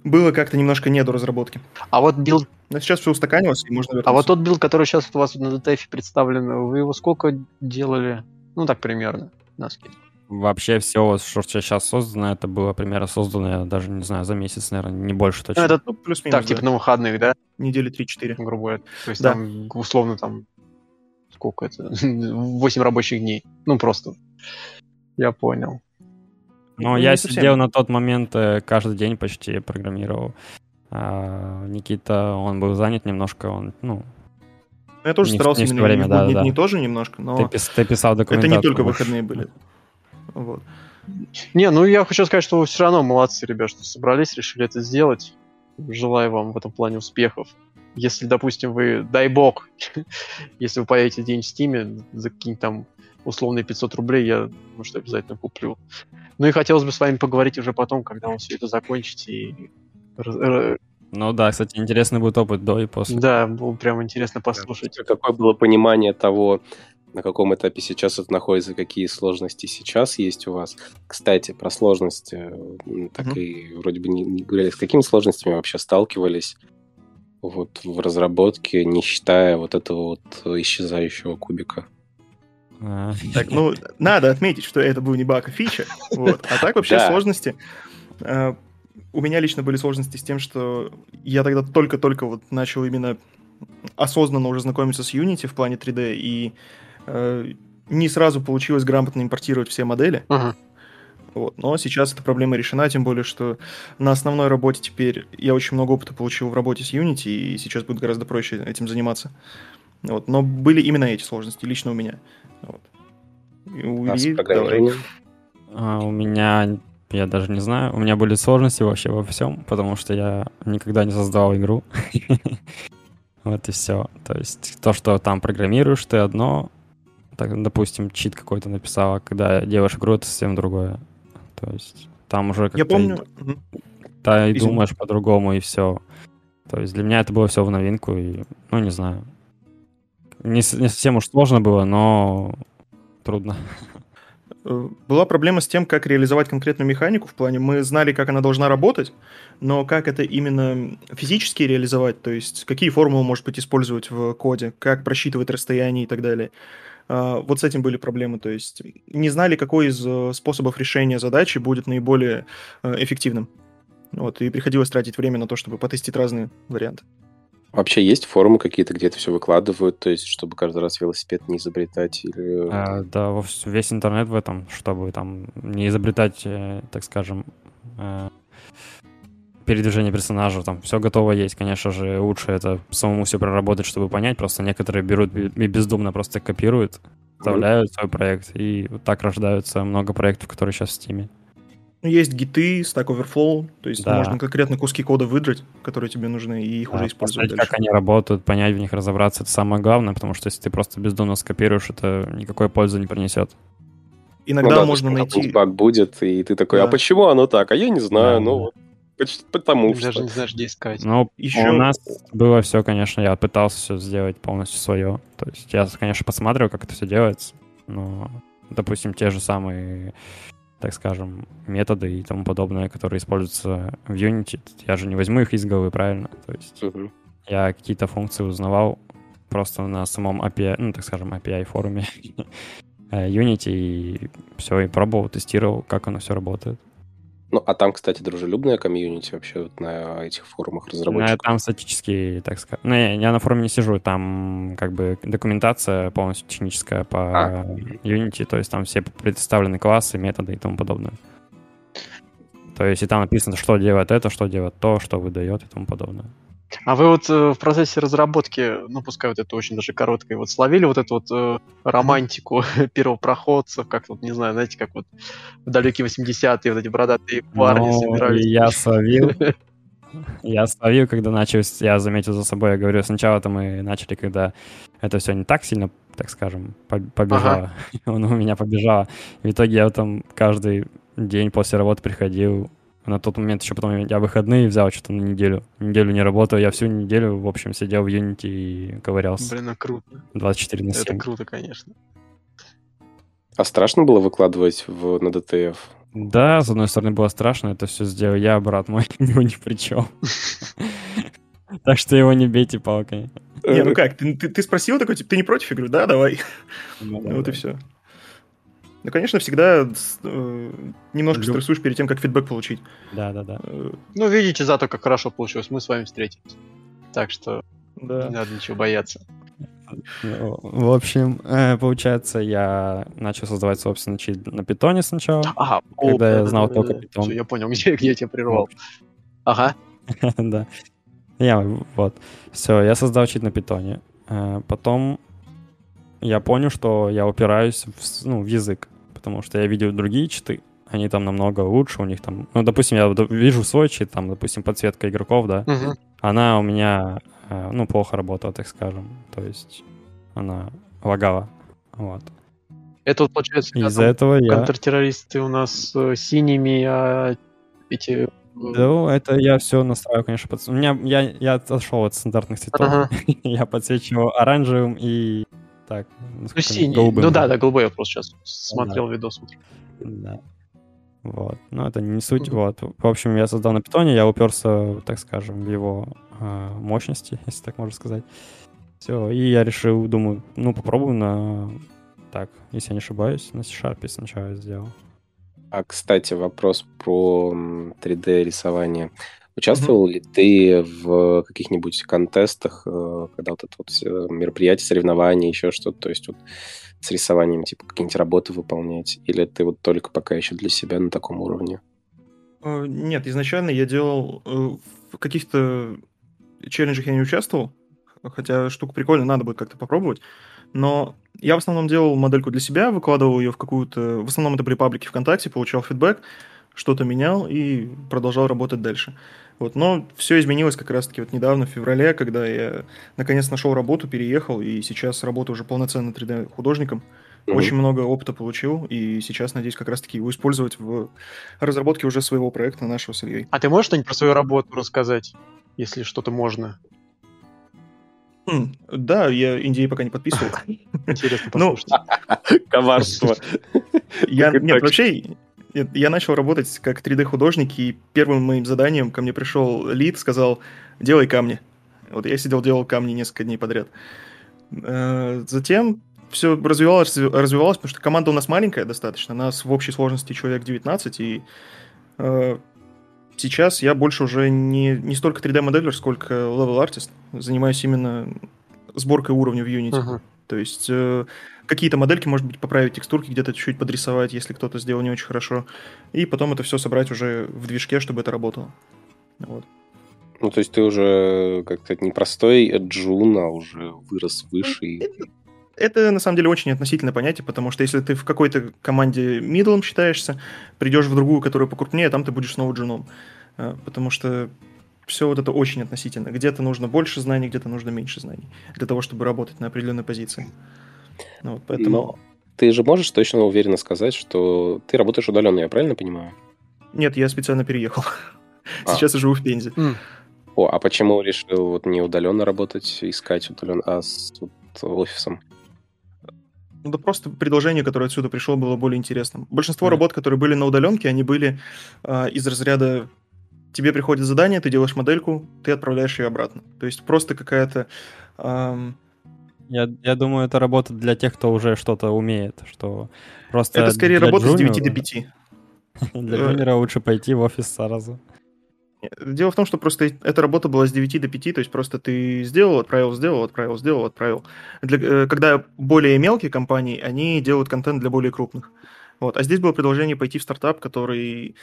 было как-то немножко не до разработки. А вот билд, Но сейчас все устаканилось, и можно вернуться. а вот тот билд, который сейчас у вас на DTF представлен, вы его сколько делали? Ну так примерно, на скидку. Вообще все, что сейчас создано, это было примерно создано, я даже не знаю, за месяц, наверное, не больше Ну, точно. это Ну, плюс-минус, так, да. типа на выходных, да? недели 3-4. Грубо говоря. То есть Да. там условно там сколько это? 8 рабочих дней. Ну просто. Я понял. Но Ну, я не совсем. сидел на тот момент э, каждый день почти программировал. А, Никита, он был занят немножко, он, ну, Ну, Я тоже Не старался не в именно то время, не, в будни да-да-да. дни тоже немножко, но ты, пис- ты писал это документацию. не только больше. выходные были. Вот. Не, ну я хочу сказать, что вы все равно молодцы, ребят, что собрались, решили это сделать. Желаю вам в этом плане успехов. Если, допустим, вы, дай бог, если вы поедете день в Стиме за какие-нибудь там условные 500 рублей, я, может, обязательно куплю. Ну и хотелось бы с вами поговорить уже потом, когда вы все это закончите. И... Ну да, кстати, интересный будет опыт до и после. Да, было прям интересно послушать. Какое было понимание того, на каком этапе сейчас это находится, какие сложности сейчас есть у вас. Кстати, про сложности, м, так Мгм. и вроде бы не, не говорили, с какими сложностями вообще сталкивались вот в разработке, не считая вот этого вот исчезающего кубика. А, Так, ну, надо отметить, что это был не баг, а фича. Вот. А так вообще Да. сложности. э, У меня лично были сложности с тем, что я тогда только-только вот начал именно осознанно уже знакомиться с Unity в плане 3D, и э, не сразу получилось грамотно импортировать все модели. Ага. Вот. Но сейчас эта проблема решена, тем более, что на основной работе теперь я очень много опыта получил в работе с Unity, и сейчас будет гораздо проще этим заниматься. Вот. Но были именно эти сложности, лично у меня. И у А Ильи- программированием? а у меня, я даже не знаю, у меня были сложности вообще во всем, потому что я никогда не создавал игру. Вот и все. То есть то, что там программируешь, ты одно, так, допустим, чит какой-то написал, а когда делаешь игру, это совсем другое. То есть там уже как-то Я помню. Мгм. Да, и Извини. думаешь по-другому, и все. То есть для меня это было все в новинку, и, ну, не знаю. Не, не совсем уж сложно было, но трудно. Была проблема с тем, как реализовать конкретную механику. В плане мы знали, как она должна работать, но как это именно физически реализовать, то есть какие формулы, может быть, использовать в коде, как просчитывать расстояние и так далее. А, Вот с этим были проблемы. То есть не знали, какой из э, способов решения задачи будет наиболее э, эффективным. Вот, и приходилось тратить время на то, чтобы потестить разные варианты. Вообще есть форумы какие-то, где это все выкладывают, то есть чтобы каждый раз велосипед не изобретать или... А, да, весь интернет в этом, чтобы там не изобретать, э, так скажем, э, передвижение персонажа, там все готово есть, конечно же, лучше это самому все проработать, чтобы понять, просто некоторые берут и бездумно просто копируют, вставляют свой проект, и вот так рождаются много проектов, которые сейчас в Steam. Ну, есть гиты, Stack Overflow, то есть да. можно конкретно куски кода выдрать, которые тебе нужны, и их да, уже использовать посмотреть, как они работают, понять в них, разобраться, это самое главное, потому что если ты просто бездумно скопируешь, это никакой пользы не принесет. Иногда ну, да, можно найти... баг будет, и ты такой, а да. а почему оно так? А я не знаю, да, ну вот. Потому Ты что. Даже не знаешь, где искать. Ну, еще... у нас было все, конечно, я пытался все сделать полностью свое. То есть я, конечно, посмотрел, как это все делается, но, допустим, те же самые так скажем, методы и тому подобное, которые используются в Unity. Я же не возьму их из головы, правильно? То есть uh-huh. я какие-то функции узнавал просто на самом API, ну, так скажем, API форуме Unity и все, и пробовал, тестировал, как оно все работает. Ну, а там, кстати, дружелюбная комьюнити вообще вот на этих форумах разработчиков? Ну, там статические, так сказать. Ну, я, я на форуме не сижу, там как бы документация полностью техническая по а. Unity, то есть там все представлены классы, методы и тому подобное. То есть и там написано, что делает это, что делает то, что выдает и тому подобное. А вы вот э, в процессе разработки, ну пускай вот это очень даже короткое, вот словили вот эту вот э, романтику первопроходцев, как вот, не знаю, знаете, как вот в далекие 80-е вот эти бородатые парни ну, собирались. Я словил. Я словил, когда начал, я заметил за собой, я говорю, сначала-то мы начали, когда это все не так сильно, так скажем, побежало. Ага. Он у меня побежало. В итоге я там каждый день после работы приходил, на тот момент еще потом я выходные взял что-то на неделю. Неделю не работал, я всю неделю, в общем, сидел в Unity и ковырялся. Блин, ну круто. 24 на 7. Это круто, конечно. А страшно было выкладывать в, на DTF? Да, с одной стороны было страшно, это все сделал я, брат мой, его ни при чем. Так что его не бейте палкой. Не, ну как, ты спросил такой, типа, ты не против? Я говорю, да, давай. Ну вот и все. Ну, конечно, всегда э, немножко Люб... стрессуешь перед тем, как фидбэк получить. Да, да, да. Э, ну, видите зато, как хорошо получилось. Мы с вами встретились. Так что да. не надо ничего бояться. Ну, в общем, э, получается, я начал создавать собственный чит на питоне сначала, ага, когда о, я знал да, только да, питон. Все, я понял, где, где я тебя прервал. Ага. да. Я, вот. Все, я создал чит на питоне. Э, потом я понял, что я упираюсь в, ну, в язык потому что я видел другие читы, они там намного лучше, у них там, ну, допустим, я вижу свой чит, там, допустим, подсветка игроков, да, uh-huh. она у меня, э, ну, плохо работала, так скажем, то есть она лагала, вот. Это вот получается, из-за этого я... контртеррористы у нас э, синими, а эти... Ну, это я все настраиваю, конечно, под... У меня, я, я отошел от стандартных цветов. Ага. я подсвечиваю оранжевым и так. Ну, синий. Голубым, ну да, да, голубой я просто сейчас смотрел да. видос. Да. Вот. Но это не суть. Вот. В общем, я создал на питоне, я уперся, так скажем, в его э, мощности, если так можно сказать. Все. И я решил, думаю, ну, попробую на... Так, если я не ошибаюсь, на C-Sharp сначала сделал. А, кстати, вопрос про 3D-рисование. Участвовал mm-hmm. ли ты в каких-нибудь контестах, э, когда вот это вот мероприятия, соревнования, еще что-то, то есть вот с рисованием, типа какие-нибудь работы выполнять, или ты вот только пока еще для себя на таком уровне? Э, нет, изначально я делал э, в каких-то челленджах я не участвовал, хотя штука прикольная, надо будет как-то попробовать. Но я в основном делал модельку для себя, выкладывал ее в какую-то... В основном это были паблики ВКонтакте, получал фидбэк, что-то менял и продолжал работать дальше. Вот, но все изменилось как раз-таки вот недавно, в феврале, когда я наконец нашел работу, переехал, и сейчас работаю уже полноценно 3D-художником. Mm-hmm. Очень много опыта получил, и сейчас надеюсь как раз-таки его использовать в разработке уже своего проекта нашего с Ильей. А ты можешь что-нибудь про свою работу рассказать, если что-то можно? Хм, да, я Индии пока не подписывал. Интересно ну, послушать. Коварство. Я, нет, вообще, я начал работать как 3D-художник, и первым моим заданием ко мне пришел лид, сказал, делай камни. Вот я сидел, делал камни несколько дней подряд. Э, затем все развивалось, развивалось, потому что команда у нас маленькая достаточно, нас в общей сложности человек 19, и э, сейчас я больше уже не, не столько 3D-моделер, сколько level артист. Занимаюсь именно сборкой уровня в Unity. Uh-huh. То есть э, какие-то модельки, может быть, поправить текстурки, где-то чуть-чуть подрисовать, если кто-то сделал не очень хорошо. И потом это все собрать уже в движке, чтобы это работало. Вот. Ну, то есть ты уже, как сказать, не простой джун, а уже вырос выше. Это, это, на самом деле, очень относительное понятие, потому что если ты в какой-то команде мидлом считаешься, придешь в другую, которая покрупнее, там ты будешь снова джуном. А, потому что все вот это очень относительно. Где-то нужно больше знаний, где-то нужно меньше знаний для того, чтобы работать на определенной позиции. Ну, вот, поэтому... Но ты же можешь точно уверенно сказать, что ты работаешь удаленно, я правильно понимаю? Нет, я специально переехал. А. Сейчас я живу в Пензе. О, а почему решил вот не удаленно работать, искать удаленно, а с вот, офисом? Ну, да просто предложение, которое отсюда пришло, было более интересным. Большинство mm. работ, которые были на удаленке, они были э, из разряда тебе приходит задание, ты делаешь модельку, ты отправляешь ее обратно. То есть просто какая-то... Эм... Я, я думаю, это работа для тех, кто уже что-то умеет, что просто... Это скорее работа джуниора, с 9 до 5. Для джуниора лучше пойти в офис сразу. Дело в том, что просто эта работа была с 9 до 5, то есть просто ты сделал, отправил, сделал, отправил, сделал, отправил. Для, э, когда более мелкие компании, они делают контент для более крупных. Вот. А здесь было предложение пойти в стартап, который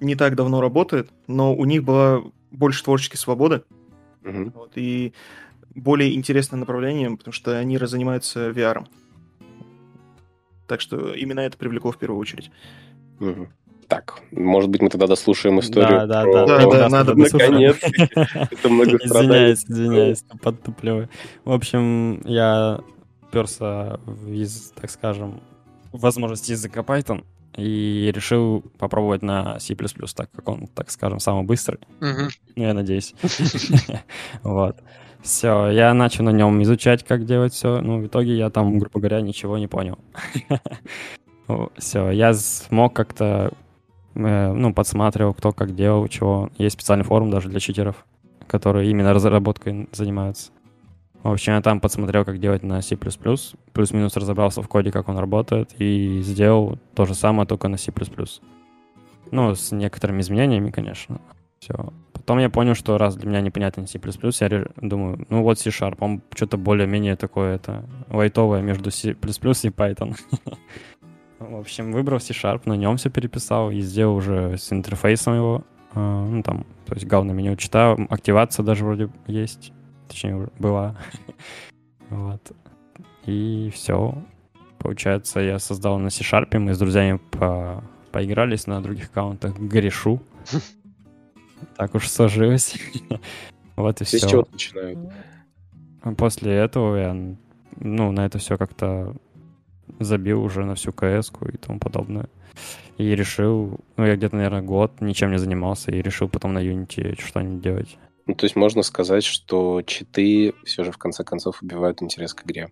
не так давно работает, но у них была больше творческой свободы. Угу. Вот, и более интересное направление, потому что они занимаются VR. Так что именно это привлекло в первую очередь. Угу. Так, может быть, мы тогда дослушаем историю да, про... Да, да, да, надо, наконец. Это Извиняюсь, извиняюсь, подтупливаю. В общем, я перся из, так скажем, возможности языка Python и решил попробовать на C++, так как он, так скажем, самый быстрый. Ну, я надеюсь. Вот. Все, я начал на нем изучать, как делать все. Ну, в итоге я там, грубо говоря, ничего не понял. Все, я смог как-то, э, ну, подсматривал, кто как делал, чего. Есть специальный форум даже для читеров, которые именно разработкой занимаются. В общем, я там подсмотрел, как делать на C++, плюс-минус разобрался в коде, как он работает, и сделал то же самое, только на C++. Ну, с некоторыми изменениями, конечно. Все. Потом я понял, что раз для меня непонятен C++, я думаю, ну вот C-Sharp, он что-то более-менее такое, это лайтовое между C++ и Python. В общем, выбрал C-Sharp, на нем все переписал и сделал уже с интерфейсом его. А, ну, там, то есть главное меню читаю, активация даже вроде есть точнее, была. вот. И все. Получается, я создал на C-Sharp, мы с друзьями по... поигрались на других аккаунтах, грешу. Так уж сложилось. вот и все. С чего начинают? После этого я, ну, на это все как-то забил уже на всю кс и тому подобное. И решил, ну, я где-то, наверное, год ничем не занимался, и решил потом на Unity что-нибудь делать. Ну, то есть можно сказать, что читы все же в конце концов убивают интерес к игре.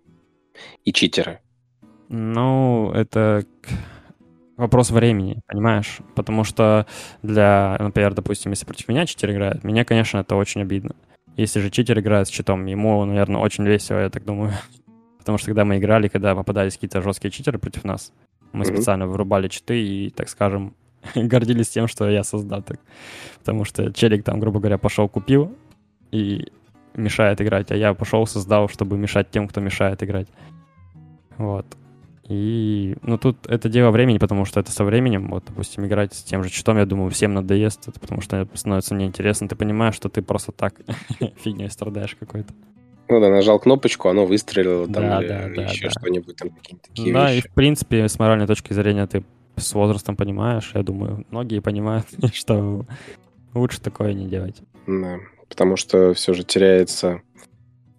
И читеры. Ну, это вопрос времени, понимаешь? Потому что для, например, допустим, если против меня читер играет, мне, конечно, это очень обидно. Если же читер играет с читом, ему, наверное, очень весело, я так думаю. Потому что когда мы играли, когда попадались какие-то жесткие читеры против нас, мы mm-hmm. специально вырубали читы и, так скажем, гордились тем, что я создаток. Потому что челик там, грубо говоря, пошел купил и мешает играть, а я пошел создал, чтобы мешать тем, кто мешает играть. Вот. И, ну, тут это дело времени, потому что это со временем, вот, допустим, играть с тем же читом, я думаю, всем надоест, это потому что становится неинтересно, ты понимаешь, что ты просто так фигней страдаешь какой-то. Ну да, нажал кнопочку, оно выстрелило там да, или да, да, еще да. что-нибудь там какие-то такие Да, вещи. и в принципе, с моральной точки зрения ты с возрастом понимаешь, я думаю, многие понимают, что лучше такое не делать. Да, потому что все же теряется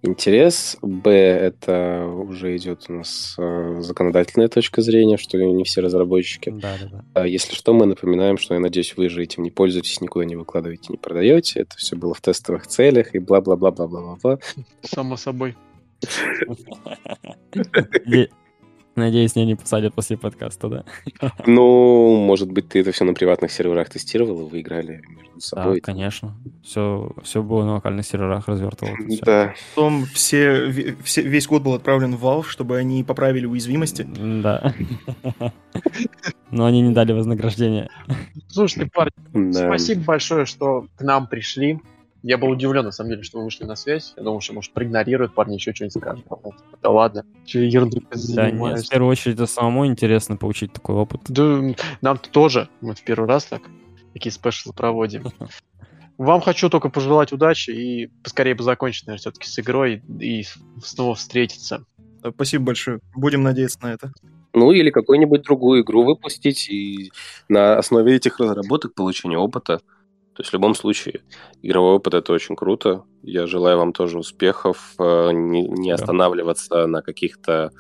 интерес. Б, это уже идет у нас э, законодательная точка зрения, что не все разработчики. Да, да, да. Если что, мы напоминаем, что, я надеюсь, вы же этим не пользуетесь, никуда не выкладываете, не продаете. Это все было в тестовых целях и бла-бла-бла-бла-бла-бла. Само собой. Надеюсь, меня не посадят после подкаста, да? Ну, может быть, ты это все на приватных серверах тестировал, и вы играли между Да, собой. конечно. Все, все было на локальных серверах развертывал. это всё. Да. Потом все, все- весь код был отправлен в Valve, чтобы они поправили уязвимости. Да. Но они не дали вознаграждения. Слушайте, парни, Да. спасибо большое, что к нам пришли. Я был удивлен, на самом деле, что вы вышли на связь. Я думал, что, может, проигнорируют парни, еще что-нибудь скажут. Да ладно. Че ерунду Да, нет, в первую очередь, это самому интересно получить такой опыт. Да, нам тоже. Мы в первый раз так такие спешлы проводим. Вам хочу только пожелать удачи и поскорее бы закончить, наверное, все-таки с игрой и снова встретиться. Спасибо большое. Будем надеяться на это. Ну, или какую-нибудь другую игру выпустить и на основе этих разработок получения опыта. То есть в любом случае игровой опыт это очень круто. Я желаю вам тоже успехов, э, не, не Да. останавливаться на каких-то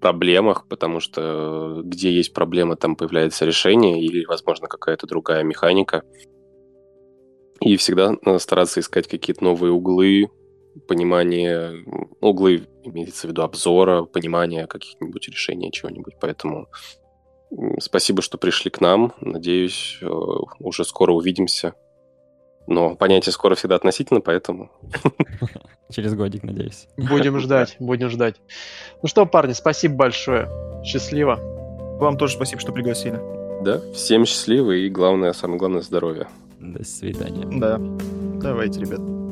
проблемах, потому что где есть проблема, там появляется решение или, возможно, какая-то другая механика. И всегда надо стараться искать какие-то новые углы, понимание, м, углы, имеется в виду обзора, понимание каких-нибудь решений, чего-нибудь. Поэтому спасибо, что пришли к нам. Надеюсь, э, уже скоро увидимся. Но понятие скоро всегда относительно, поэтому Через годик, надеюсь. Будем ждать, будем ждать. Ну что, парни, спасибо большое. Счастливо. Вам тоже спасибо, что пригласили. да, всем счастливо и главное, самое главное, здоровья. До свидания. Да. Давайте, ребят.